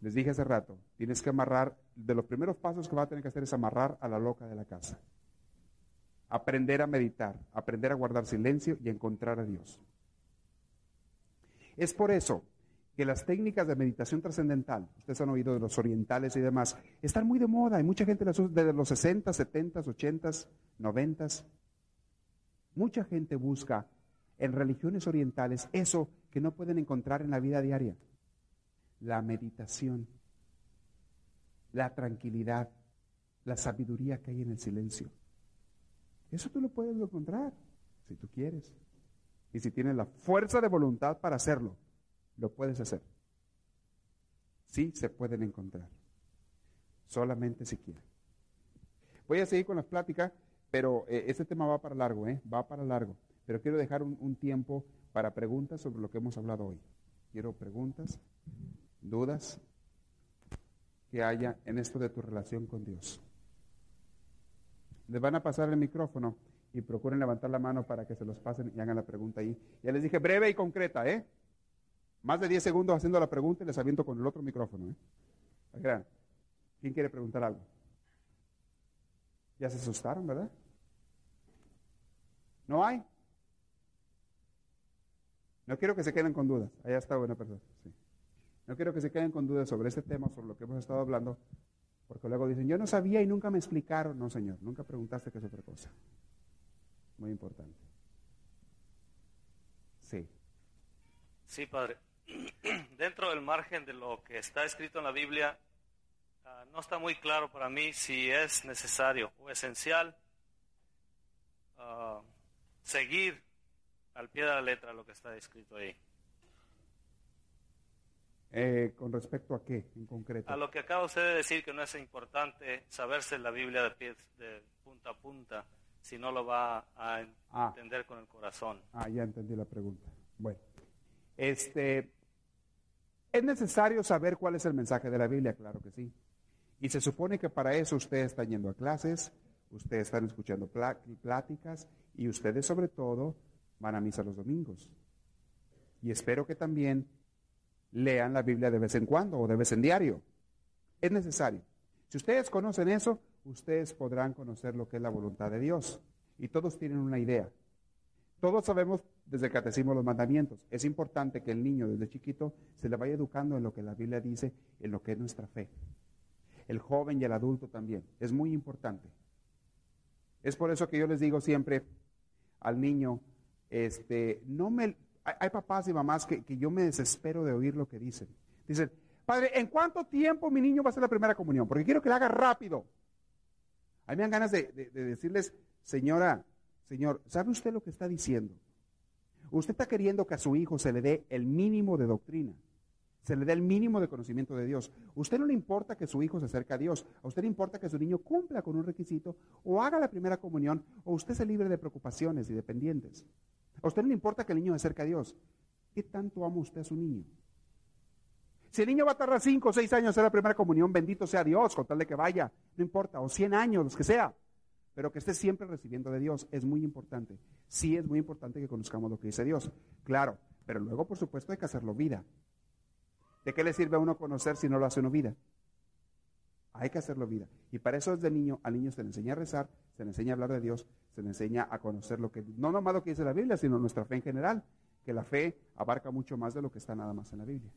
B: Les dije hace rato, tienes que amarrar, de los primeros pasos que va a tener que hacer es amarrar a la loca de la casa aprender a meditar, aprender a guardar silencio y encontrar a Dios. Es por eso que las técnicas de meditación trascendental, ustedes han oído de los orientales y demás, están muy de moda. Hay mucha gente las usa desde los 60, 70, 80, 90. Mucha gente busca en religiones orientales eso que no pueden encontrar en la vida diaria. La meditación, la tranquilidad, la sabiduría que hay en el silencio. Eso tú lo puedes encontrar, si tú quieres. Y si tienes la fuerza de voluntad para hacerlo, lo puedes hacer. Sí se pueden encontrar. Solamente si quieren. Voy a seguir con las pláticas, pero eh, este tema va para largo, ¿eh? Va para largo. Pero quiero dejar un tiempo para preguntas sobre lo que hemos hablado hoy. Quiero preguntas, dudas que haya en esto de tu relación con Dios. Les van a pasar el micrófono y procuren levantar la mano para que se los pasen y hagan la pregunta ahí. Ya les dije breve y concreta, ¿eh? Más de 10 segundos haciendo la pregunta y les aviento con el otro micrófono, ¿eh? ¿Quién quiere preguntar algo? Ya se asustaron, ¿verdad? ¿No hay? No quiero que se queden con dudas. Allá está buena persona. Sí. No quiero que se queden con dudas sobre este tema, sobre lo que hemos estado hablando, porque luego dicen, yo no sabía y nunca me explicaron. No, señor, nunca preguntaste qué es otra cosa. Muy importante. Sí.
C: Sí, padre. Dentro del margen de lo que está escrito en la Biblia, ah, no está muy claro para mí si es necesario o esencial ah, seguir al pie de la letra lo que está escrito ahí.
B: Eh, ¿Con respecto a qué en concreto?
C: A lo que acaba usted de decir, que no es importante saberse la Biblia de, pie, de punta a punta, si no lo va a
B: Ah.
C: entender con el corazón.
B: Ah, ya entendí la pregunta. Bueno, este, ¿es necesario saber cuál es el mensaje de la Biblia? Claro que sí. Y se supone que para eso ustedes están yendo a clases, ustedes están escuchando plá- pláticas y ustedes sobre todo van a misa los domingos. Y espero que también lean la Biblia de vez en cuando o de vez en diario. Es necesario. Si ustedes conocen eso, ustedes podrán conocer lo que es la voluntad de Dios. Y todos tienen una idea. Todos sabemos desde el catecismo los mandamientos. Es importante que el niño desde chiquito se le vaya educando en lo que la Biblia dice, en lo que es nuestra fe. El joven y el adulto también. Es muy importante. Es por eso que yo les digo siempre al niño, este, no me, hay, papás y mamás que, que yo me desespero de oír lo que dicen. Dicen, padre, ¿en cuánto tiempo mi niño va a hacer la primera comunión? Porque quiero que la haga rápido. A mí me dan ganas de, de- de decirles, señora, señor, ¿sabe usted lo que está diciendo? Usted está queriendo que a su hijo se le dé el mínimo de doctrina, se le dé el mínimo de conocimiento de Dios. Usted no le importa que su hijo se acerque a Dios, a usted le importa que su niño cumpla con un requisito o haga la primera comunión o usted se libre de preocupaciones y de pendientes. A usted no le importa que el niño se acerque a Dios. ¿Qué tanto ama usted a su niño? Si el niño va a tardar 5 o 6 años en hacer la primera comunión, bendito sea Dios, con tal de que vaya, no importa, o 100 años, los que sea, pero que esté siempre recibiendo de Dios, es muy importante. Sí es muy importante que conozcamos lo que dice Dios, claro, pero luego por supuesto hay que hacerlo vida. ¿De qué le sirve a uno conocer si no lo hace uno vida? Hay que hacerlo vida. Y para eso desde niño, al niño se le enseña a rezar, se le enseña a hablar de Dios, se le enseña a conocer lo que, no nomás lo que dice la Biblia, sino nuestra fe en general, que la fe abarca mucho más de lo que está nada más en la Biblia.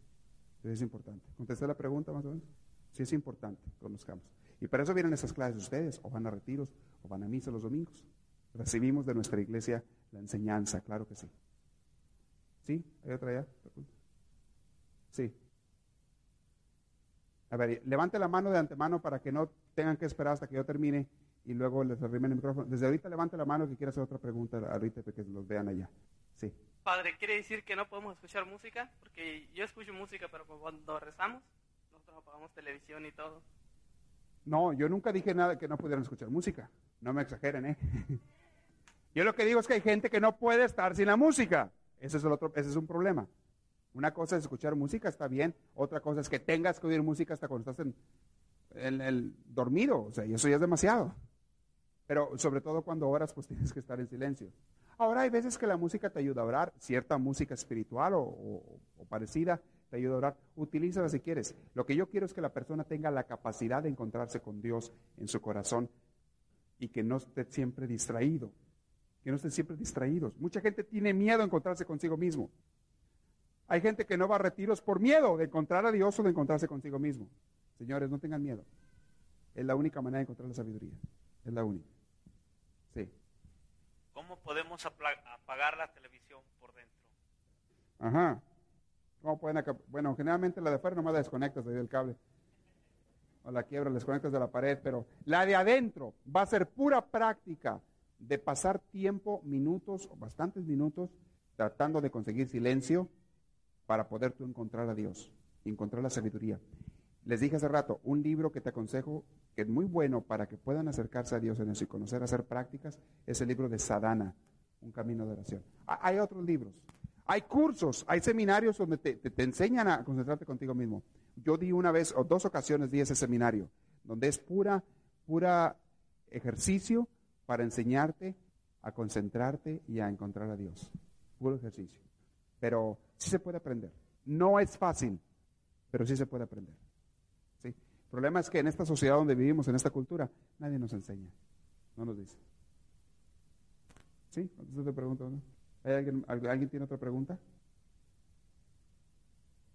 B: Entonces es importante. ¿Contesté la pregunta más o menos? Sí es importante, conozcamos. Y para eso vienen esas clases ustedes, o van a retiros, o van a misa los domingos. Recibimos de nuestra iglesia la enseñanza, claro que sí. ¿Sí? ¿Hay otra ya? Sí. A ver, levante la mano de antemano para que no tengan que esperar hasta que yo termine y luego les arrime el micrófono. Desde ahorita levante la mano que quiera hacer otra pregunta ahorita que los vean allá. Sí.
D: Padre, ¿quiere decir que no podemos escuchar música? Porque yo escucho música, pero cuando rezamos, nosotros apagamos televisión y todo.
B: No, yo nunca dije nada que no pudieran escuchar música. No me exageren, ¿eh? Yo lo que digo es que hay gente que no puede estar sin la música. Ese es, el otro, ese es un problema. Una cosa es escuchar música, está bien. Otra cosa es que tengas que oír música hasta cuando estás en, en el dormido. O sea, y eso ya es demasiado. Pero sobre todo cuando oras, pues tienes que estar en silencio. Ahora hay veces que la música te ayuda a orar, cierta música espiritual o, parecida te ayuda a orar. Utilízala si quieres. Lo que yo quiero es que la persona tenga la capacidad de encontrarse con Dios en su corazón y que no esté siempre distraído. Que no estén siempre distraídos. Mucha gente tiene miedo a encontrarse consigo mismo. Hay gente que no va a retiros por miedo de encontrar a Dios o de encontrarse consigo mismo. Señores, no tengan miedo. Es la única manera de encontrar la sabiduría. Es la única.
C: ¿Cómo podemos apagar la televisión por dentro?
B: Ajá. ¿Cómo pueden? Bueno, generalmente la de afuera nomás la desconectas de ahí del cable. O la quiebra, la desconectas de la pared, pero la de adentro va a ser pura práctica de pasar tiempo, minutos o bastantes minutos, tratando de conseguir silencio para poder tú encontrar a Dios, encontrar la sabiduría. Les dije hace rato, un libro que te aconsejo, que es muy bueno para que puedan acercarse a Dios en eso y conocer, hacer prácticas, es el libro de Sadana, Un Camino de Oración. Ha- Hay otros libros, hay cursos, hay seminarios donde te, te- te enseñan a concentrarte contigo mismo. Yo di una vez o dos ocasiones di ese seminario, donde es pura, pura ejercicio para enseñarte a concentrarte y a encontrar a Dios. Puro ejercicio. Pero sí se puede aprender. No es fácil, pero sí se puede aprender. El problema es que en esta sociedad donde vivimos, en esta cultura, nadie nos enseña. No nos dice. ¿Sí? Entonces te pregunto. ¿Hay alguien, al- ¿Alguien tiene otra pregunta?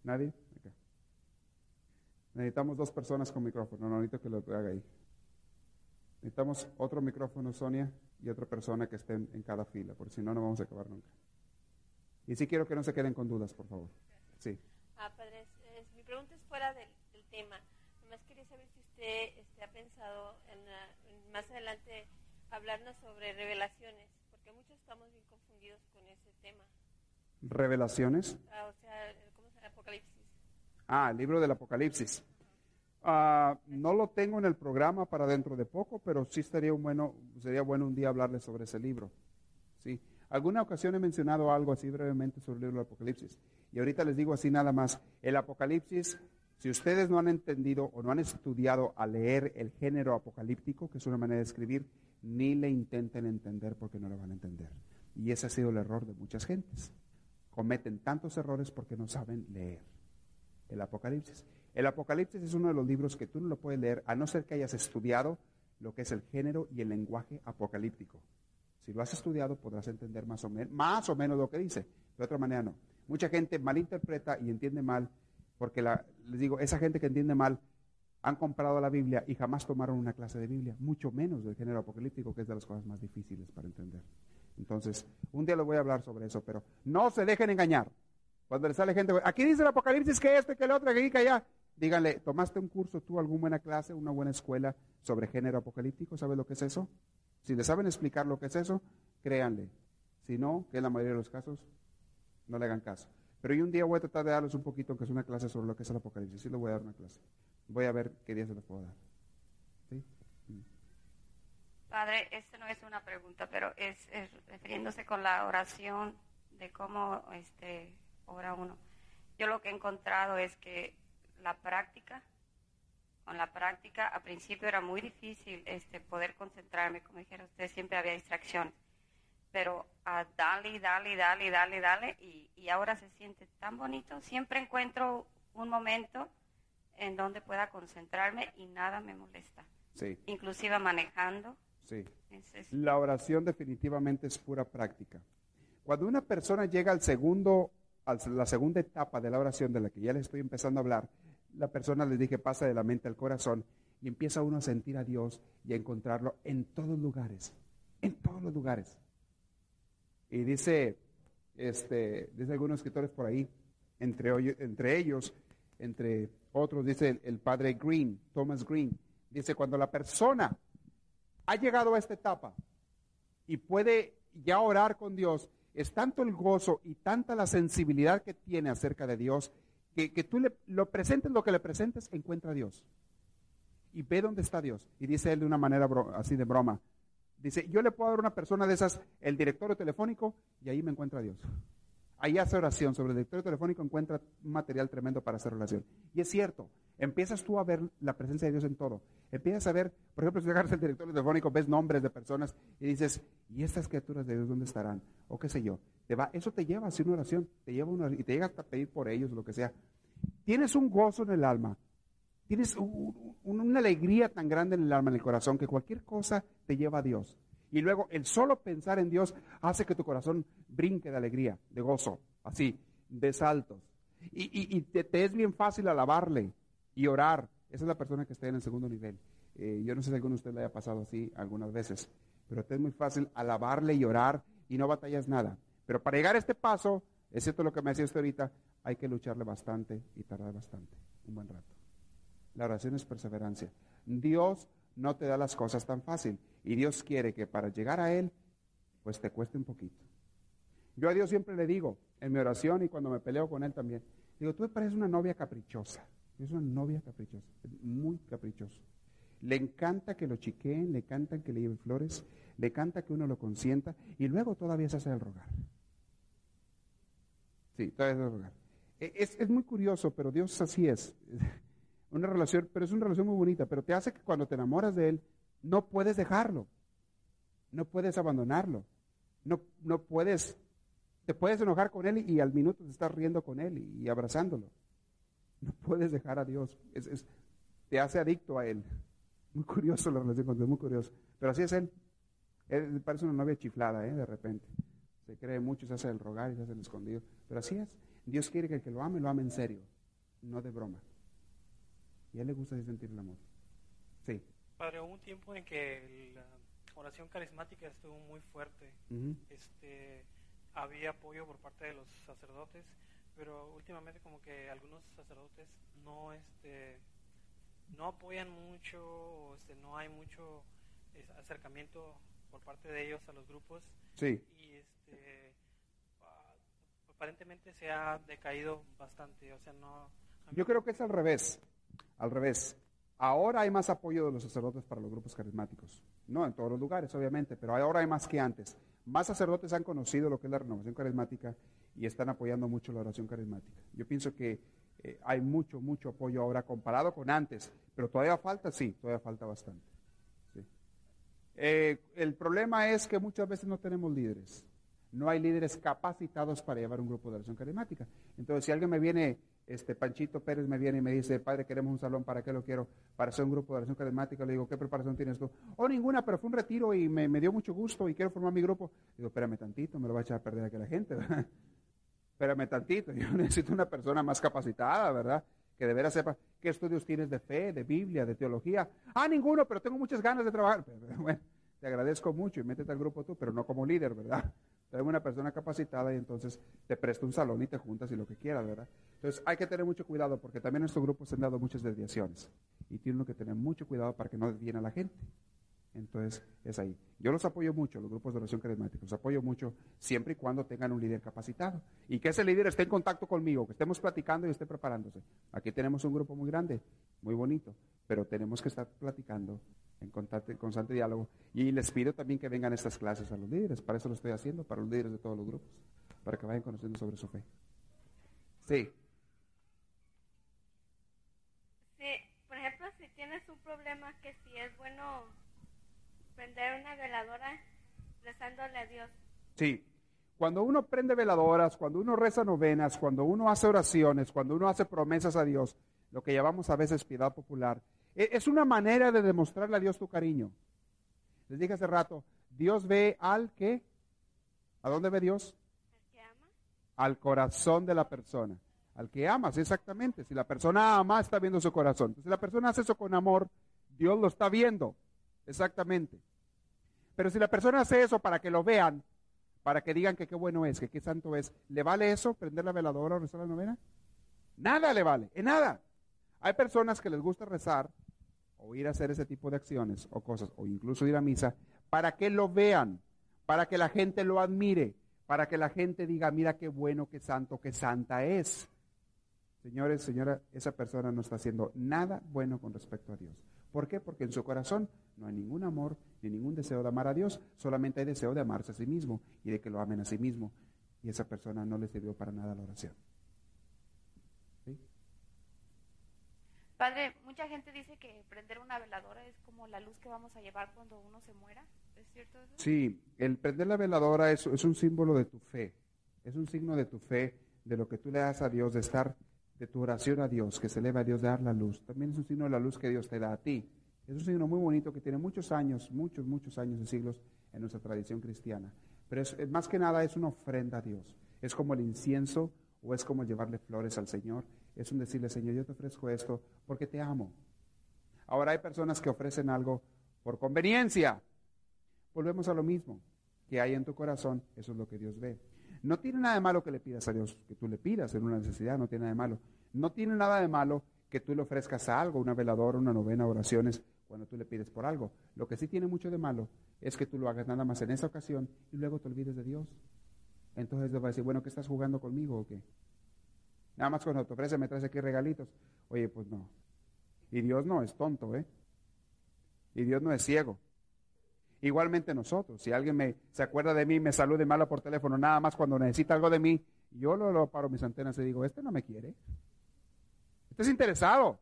B: ¿Nadie? Necesitamos dos personas con micrófono. No, necesito que lo haga ahí. Necesitamos otro micrófono, Sonia, y otra persona que esté en, cada fila, porque si no, no vamos a acabar nunca. Y sí quiero que no se queden con dudas, por favor. Sí.
E: Ah, padre, mi pregunta es fuera del, tema. Nomás quería saber si usted este, ha pensado en, más adelante hablarnos sobre revelaciones, porque muchos estamos bien confundidos con ese tema.
B: ¿Revelaciones?
E: Ah, o sea, ¿cómo se llama? Apocalipsis.
B: Ah, el libro del Apocalipsis. Ah, no lo tengo en el programa para dentro de poco, pero sí un bueno, sería bueno un día hablarles sobre ese libro. ¿sí? Alguna ocasión he mencionado algo así brevemente sobre el libro del Apocalipsis. Y ahorita les digo así nada más. El Apocalipsis, si ustedes no han entendido o no han estudiado a leer el género apocalíptico, que es una manera de escribir, ni le intenten entender porque no lo van a entender. Y ese ha sido el error de muchas gentes. Cometen tantos errores porque no saben leer el Apocalipsis. El Apocalipsis es uno de los libros que tú no lo puedes leer a no ser que hayas estudiado lo que es el género y el lenguaje apocalíptico. Si lo has estudiado podrás entender más o, menos, más o menos lo que dice. De otra manera no. Mucha gente malinterpreta y entiende mal, porque les digo, esa gente que entiende mal han comprado la Biblia y jamás tomaron una clase de Biblia, mucho menos del género apocalíptico, que es de las cosas más difíciles para entender. Entonces, un día les voy a hablar sobre eso, pero no se dejen engañar. Cuando le sale gente, aquí dice el Apocalipsis que este, que el otro, que aquí, que allá. Díganle, ¿tomaste un curso tú, alguna buena clase, una buena escuela sobre género apocalíptico? ¿Sabes lo que es eso? Si le saben explicar lo que es eso, créanle. Si no, que en la mayoría de los casos, no le hagan caso. Pero yo un día voy a tratar de darles un poquito, que es una clase sobre lo que es el Apocalipsis. Sí le voy a dar una clase. Voy a ver qué día se les puedo dar. Mm.
F: Padre, esta no es una pregunta, pero es, refiriéndose con la oración de cómo este, ora uno. Yo lo que he encontrado es que la práctica, con la práctica, a principio era muy difícil este, poder concentrarme, como dijera usted, siempre había distracciones, pero a dale, dale, dale, dale, dale, y, y ahora se siente tan bonito, siempre encuentro un momento en donde pueda concentrarme y nada me molesta.
B: Sí.
F: Inclusive manejando.
B: Sí. La oración definitivamente es pura práctica. Cuando una persona llega al segundo, a la segunda etapa de la oración de la que ya le estoy empezando a hablar, la persona les dije pasa de la mente al corazón y empieza uno a sentir a Dios y a encontrarlo en todos lugares, en todos los lugares. Y dice, este, dice algunos escritores por ahí, entre, entre ellos, entre otros, dice el, padre Green, Thomas Green, dice, cuando la persona ha llegado a esta etapa y puede ya orar con Dios, es tanto el gozo y tanta la sensibilidad que tiene acerca de Dios, que, tú le, lo presentes lo que le presentes, encuentra a Dios. Y ve dónde está Dios. Y dice él de una manera así de broma. Dice, yo le puedo dar a una persona de esas el directorio telefónico y ahí me encuentra Dios. Ahí hace oración. Sobre el directorio telefónico encuentra material tremendo para hacer oración. Y es cierto, empiezas tú a ver la presencia de Dios en todo. Empiezas a ver, por ejemplo, si agarras el directorio telefónico, ves nombres de personas y dices, ¿y estas criaturas de Dios dónde estarán? O qué sé yo. Te va, eso te lleva a hacer una oración, te lleva una, y te llega hasta pedir por ellos lo que sea. Tienes un gozo en el alma, tienes una alegría tan grande en el alma, en el corazón, que cualquier cosa te lleva a Dios. Y luego el solo pensar en Dios hace que tu corazón brinque de alegría, de gozo, así, de saltos. Y, te, es bien fácil alabarle y orar. Esa es la persona que está en el segundo nivel. Eh, yo no sé si alguno de ustedes le haya pasado así algunas veces, pero te es muy fácil alabarle y orar y no batallas nada. Pero para llegar a este paso, es cierto lo que me decía usted ahorita, hay que lucharle bastante y tardar bastante, un buen rato. La oración es perseverancia. Dios no te da las cosas tan fácil. Y Dios quiere que para llegar a Él, pues te cueste un poquito. Yo a Dios siempre le digo, en mi oración y cuando me peleo con Él también, digo, tú me pareces una novia caprichosa. Es una novia caprichosa, muy caprichosa. Le encanta que lo chiqueen, le encanta que le lleven flores, le encanta que uno lo consienta y luego todavía se hace el rogar. Sí, todavía se hace el rogar. E, es, es muy curioso, pero Dios así es. Una relación, pero es una relación muy bonita, pero te hace que cuando te enamoras de Él, no puedes dejarlo. No puedes abandonarlo. No, no puedes, te puedes enojar con Él y, al minuto te estás riendo con Él y, abrazándolo. No puedes dejar a Dios. Te hace adicto a Él. Muy curioso la relación con Dios, muy curioso. Pero así es Él. Él parece una novia chiflada, ¿eh? De repente. Se cree mucho, se hace el rogar y se hace el escondido. Pero así es. Dios quiere que el que lo ame, lo ame en serio. no de broma. Y a él le gusta sentir el amor. Sí.
G: Padre, hubo un tiempo en que la oración carismática estuvo muy fuerte. Este, había apoyo por parte de los sacerdotes, pero últimamente como que algunos sacerdotes no, este, no apoyan mucho, o, este, no hay mucho es, acercamiento por parte de ellos a los grupos
B: Sí.
G: y este, ah, aparentemente se ha decaído bastante, o sea, no.
B: Yo creo que es al revés. Al revés. Ahora hay más apoyo de los sacerdotes para los grupos carismáticos. No en todos los lugares, obviamente, pero ahora hay más que antes. Más sacerdotes han conocido lo que es la renovación carismática y están apoyando mucho la oración carismática. Yo pienso que eh, hay mucho, mucho apoyo ahora comparado con antes, pero todavía falta, sí, todavía falta bastante. Eh, el problema es que muchas veces no tenemos líderes. No hay líderes capacitados para llevar un grupo de oración carismática. Entonces, si alguien me viene, este Panchito Pérez me viene y me dice, padre, queremos un salón, ¿para qué lo quiero? Para hacer un grupo de oración carismática. Le digo, ¿qué preparación tienes tú? Oh, ninguna, pero fue un retiro y me, dio mucho gusto y quiero formar mi grupo. Digo, espérame tantito, me lo va a echar a perder aquí la gente, ¿verdad? Espérame tantito, yo necesito una persona más capacitada, ¿verdad? Que de veras sepa qué estudios tienes de fe, de Biblia, de teología. Ah, ninguno, pero tengo muchas ganas de trabajar. Pero, Bueno, te agradezco mucho y métete al grupo tú, pero no como líder, ¿verdad? Trae una persona capacitada y entonces te presto un salón y te juntas y lo que quieras, ¿verdad? Entonces hay que tener mucho cuidado porque también en estos grupos se han dado muchas desviaciones y tiene uno que tener mucho cuidado para que no desvíen a la gente. Entonces es ahí. Yo los apoyo mucho, los grupos de oración carismática, los apoyo mucho siempre y cuando tengan un líder capacitado y que ese líder esté en contacto conmigo, que estemos platicando y esté preparándose. Aquí tenemos un grupo muy grande, muy bonito, pero tenemos que estar platicando en constante, constante diálogo. Y les pido también que vengan estas clases a los líderes, para eso lo estoy haciendo, para los líderes de todos los grupos, para que vayan conociendo sobre su fe. Sí,
E: Sí, por ejemplo, si tienes un problema que si es bueno prender una veladora rezándole a Dios.
B: Sí. Cuando uno prende veladoras, cuando uno reza novenas, cuando uno hace oraciones, cuando uno hace promesas a Dios, lo que llamamos a veces piedad popular, es una manera de demostrarle a Dios tu cariño. Les dije hace rato, Dios ve al que, ¿a dónde ve Dios?
E: El que ama,
B: Al corazón de la persona. Al que amas, exactamente. Si la persona ama, está viendo su corazón. Si la persona hace eso con amor, Dios lo está viendo. Exactamente. Pero si la persona hace eso para que lo vean, para que digan que qué bueno es, que qué santo es, ¿le vale eso prender la veladora o rezar la novena? Nada le vale, en nada. Hay personas que les gusta rezar o ir a hacer ese tipo de acciones o cosas, o incluso ir a misa, para que lo vean, para que la gente lo admire, para que la gente diga, mira qué bueno, qué santo, qué santa es. Señores, señora, esa persona no está haciendo nada bueno con respecto a Dios. ¿Por qué? Porque en su corazón no hay ningún amor ni ningún deseo de amar a Dios, solamente hay deseo de amarse a sí mismo y de que lo amen a sí mismo. Y esa persona no le sirvió para nada la oración. ¿Sí?
F: Padre, mucha gente dice que prender una veladora es como la luz que vamos a llevar cuando uno se muera. ¿Es cierto?
B: Sí, el prender la veladora es, es un símbolo de tu fe, es un signo de tu fe, de lo que tú le das a Dios, de estar, de tu oración a Dios, que se eleva a Dios, de dar la luz. También es un signo de la luz que Dios te da a ti. Es un signo muy bonito que tiene muchos años, muchos, muchos años y siglos en nuestra tradición cristiana. Pero es más que nada es una ofrenda a Dios. Es como el incienso o es como llevarle flores al Señor. Es un decirle, Señor, yo te ofrezco esto porque te amo. Ahora hay personas que ofrecen algo por conveniencia. Volvemos a lo mismo. Que hay en tu corazón, eso es lo que Dios ve. No tiene nada de malo que le pidas a Dios, que tú le pidas en una necesidad, no tiene nada de malo. No tiene nada de malo que tú le ofrezcas algo, una veladora, una novena, oraciones, cuando tú le pides por algo. Lo que sí tiene mucho de malo es que tú lo hagas nada más en esa ocasión y luego te olvides de Dios. Entonces Dios va a decir, bueno, ¿qué estás jugando conmigo o qué? Nada más cuando te ofrece me traes aquí regalitos. Oye, pues no. Y Dios no es tonto, ¿eh? Y Dios no es ciego. Igualmente nosotros, si alguien me, se acuerda de mí, me salude malo por teléfono, nada más cuando necesita algo de mí, yo lo, lo paro mis antenas y digo, este no me quiere. Este es interesado.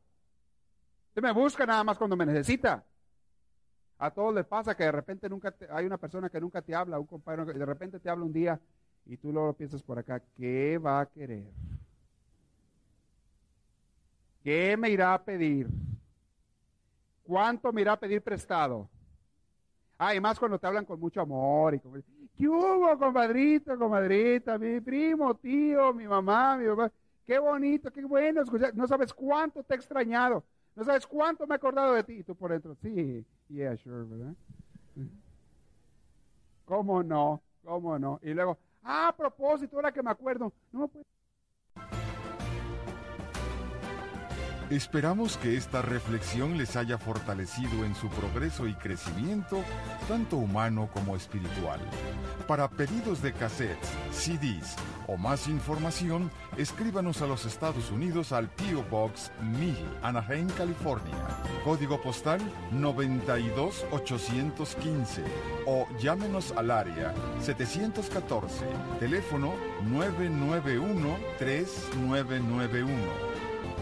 B: Este me busca nada más cuando me necesita. A todos les pasa que de repente nunca te- hay una persona que nunca te habla, un compañero que de repente te habla un día y tú luego piensas por acá, ¿qué va a querer? ¿Qué me irá a pedir? ¿Cuánto me irá a pedir prestado? Ah, y más cuando te hablan con mucho amor y como, ¿qué hubo, compadrito, comadrita, mi primo, tío, mi mamá, mi papá? qué bonito, qué bueno escuchar. No sabes cuánto te he extrañado. No sabes cuánto me he acordado de ti. Y tú por dentro, sí, yeah, sure, ¿verdad? ¿Cómo no? ¿Cómo no? Y luego, ah, a propósito, ahora que me acuerdo. No, pues.
A: Esperamos que esta reflexión les haya fortalecido en su progreso y crecimiento, tanto humano como espiritual. Para pedidos de cassettes, CDs o más información, escríbanos a los Estados Unidos al PO Box 1000, Anaheim, California. Código postal 92815 o llámenos al área 714, teléfono 991 3991.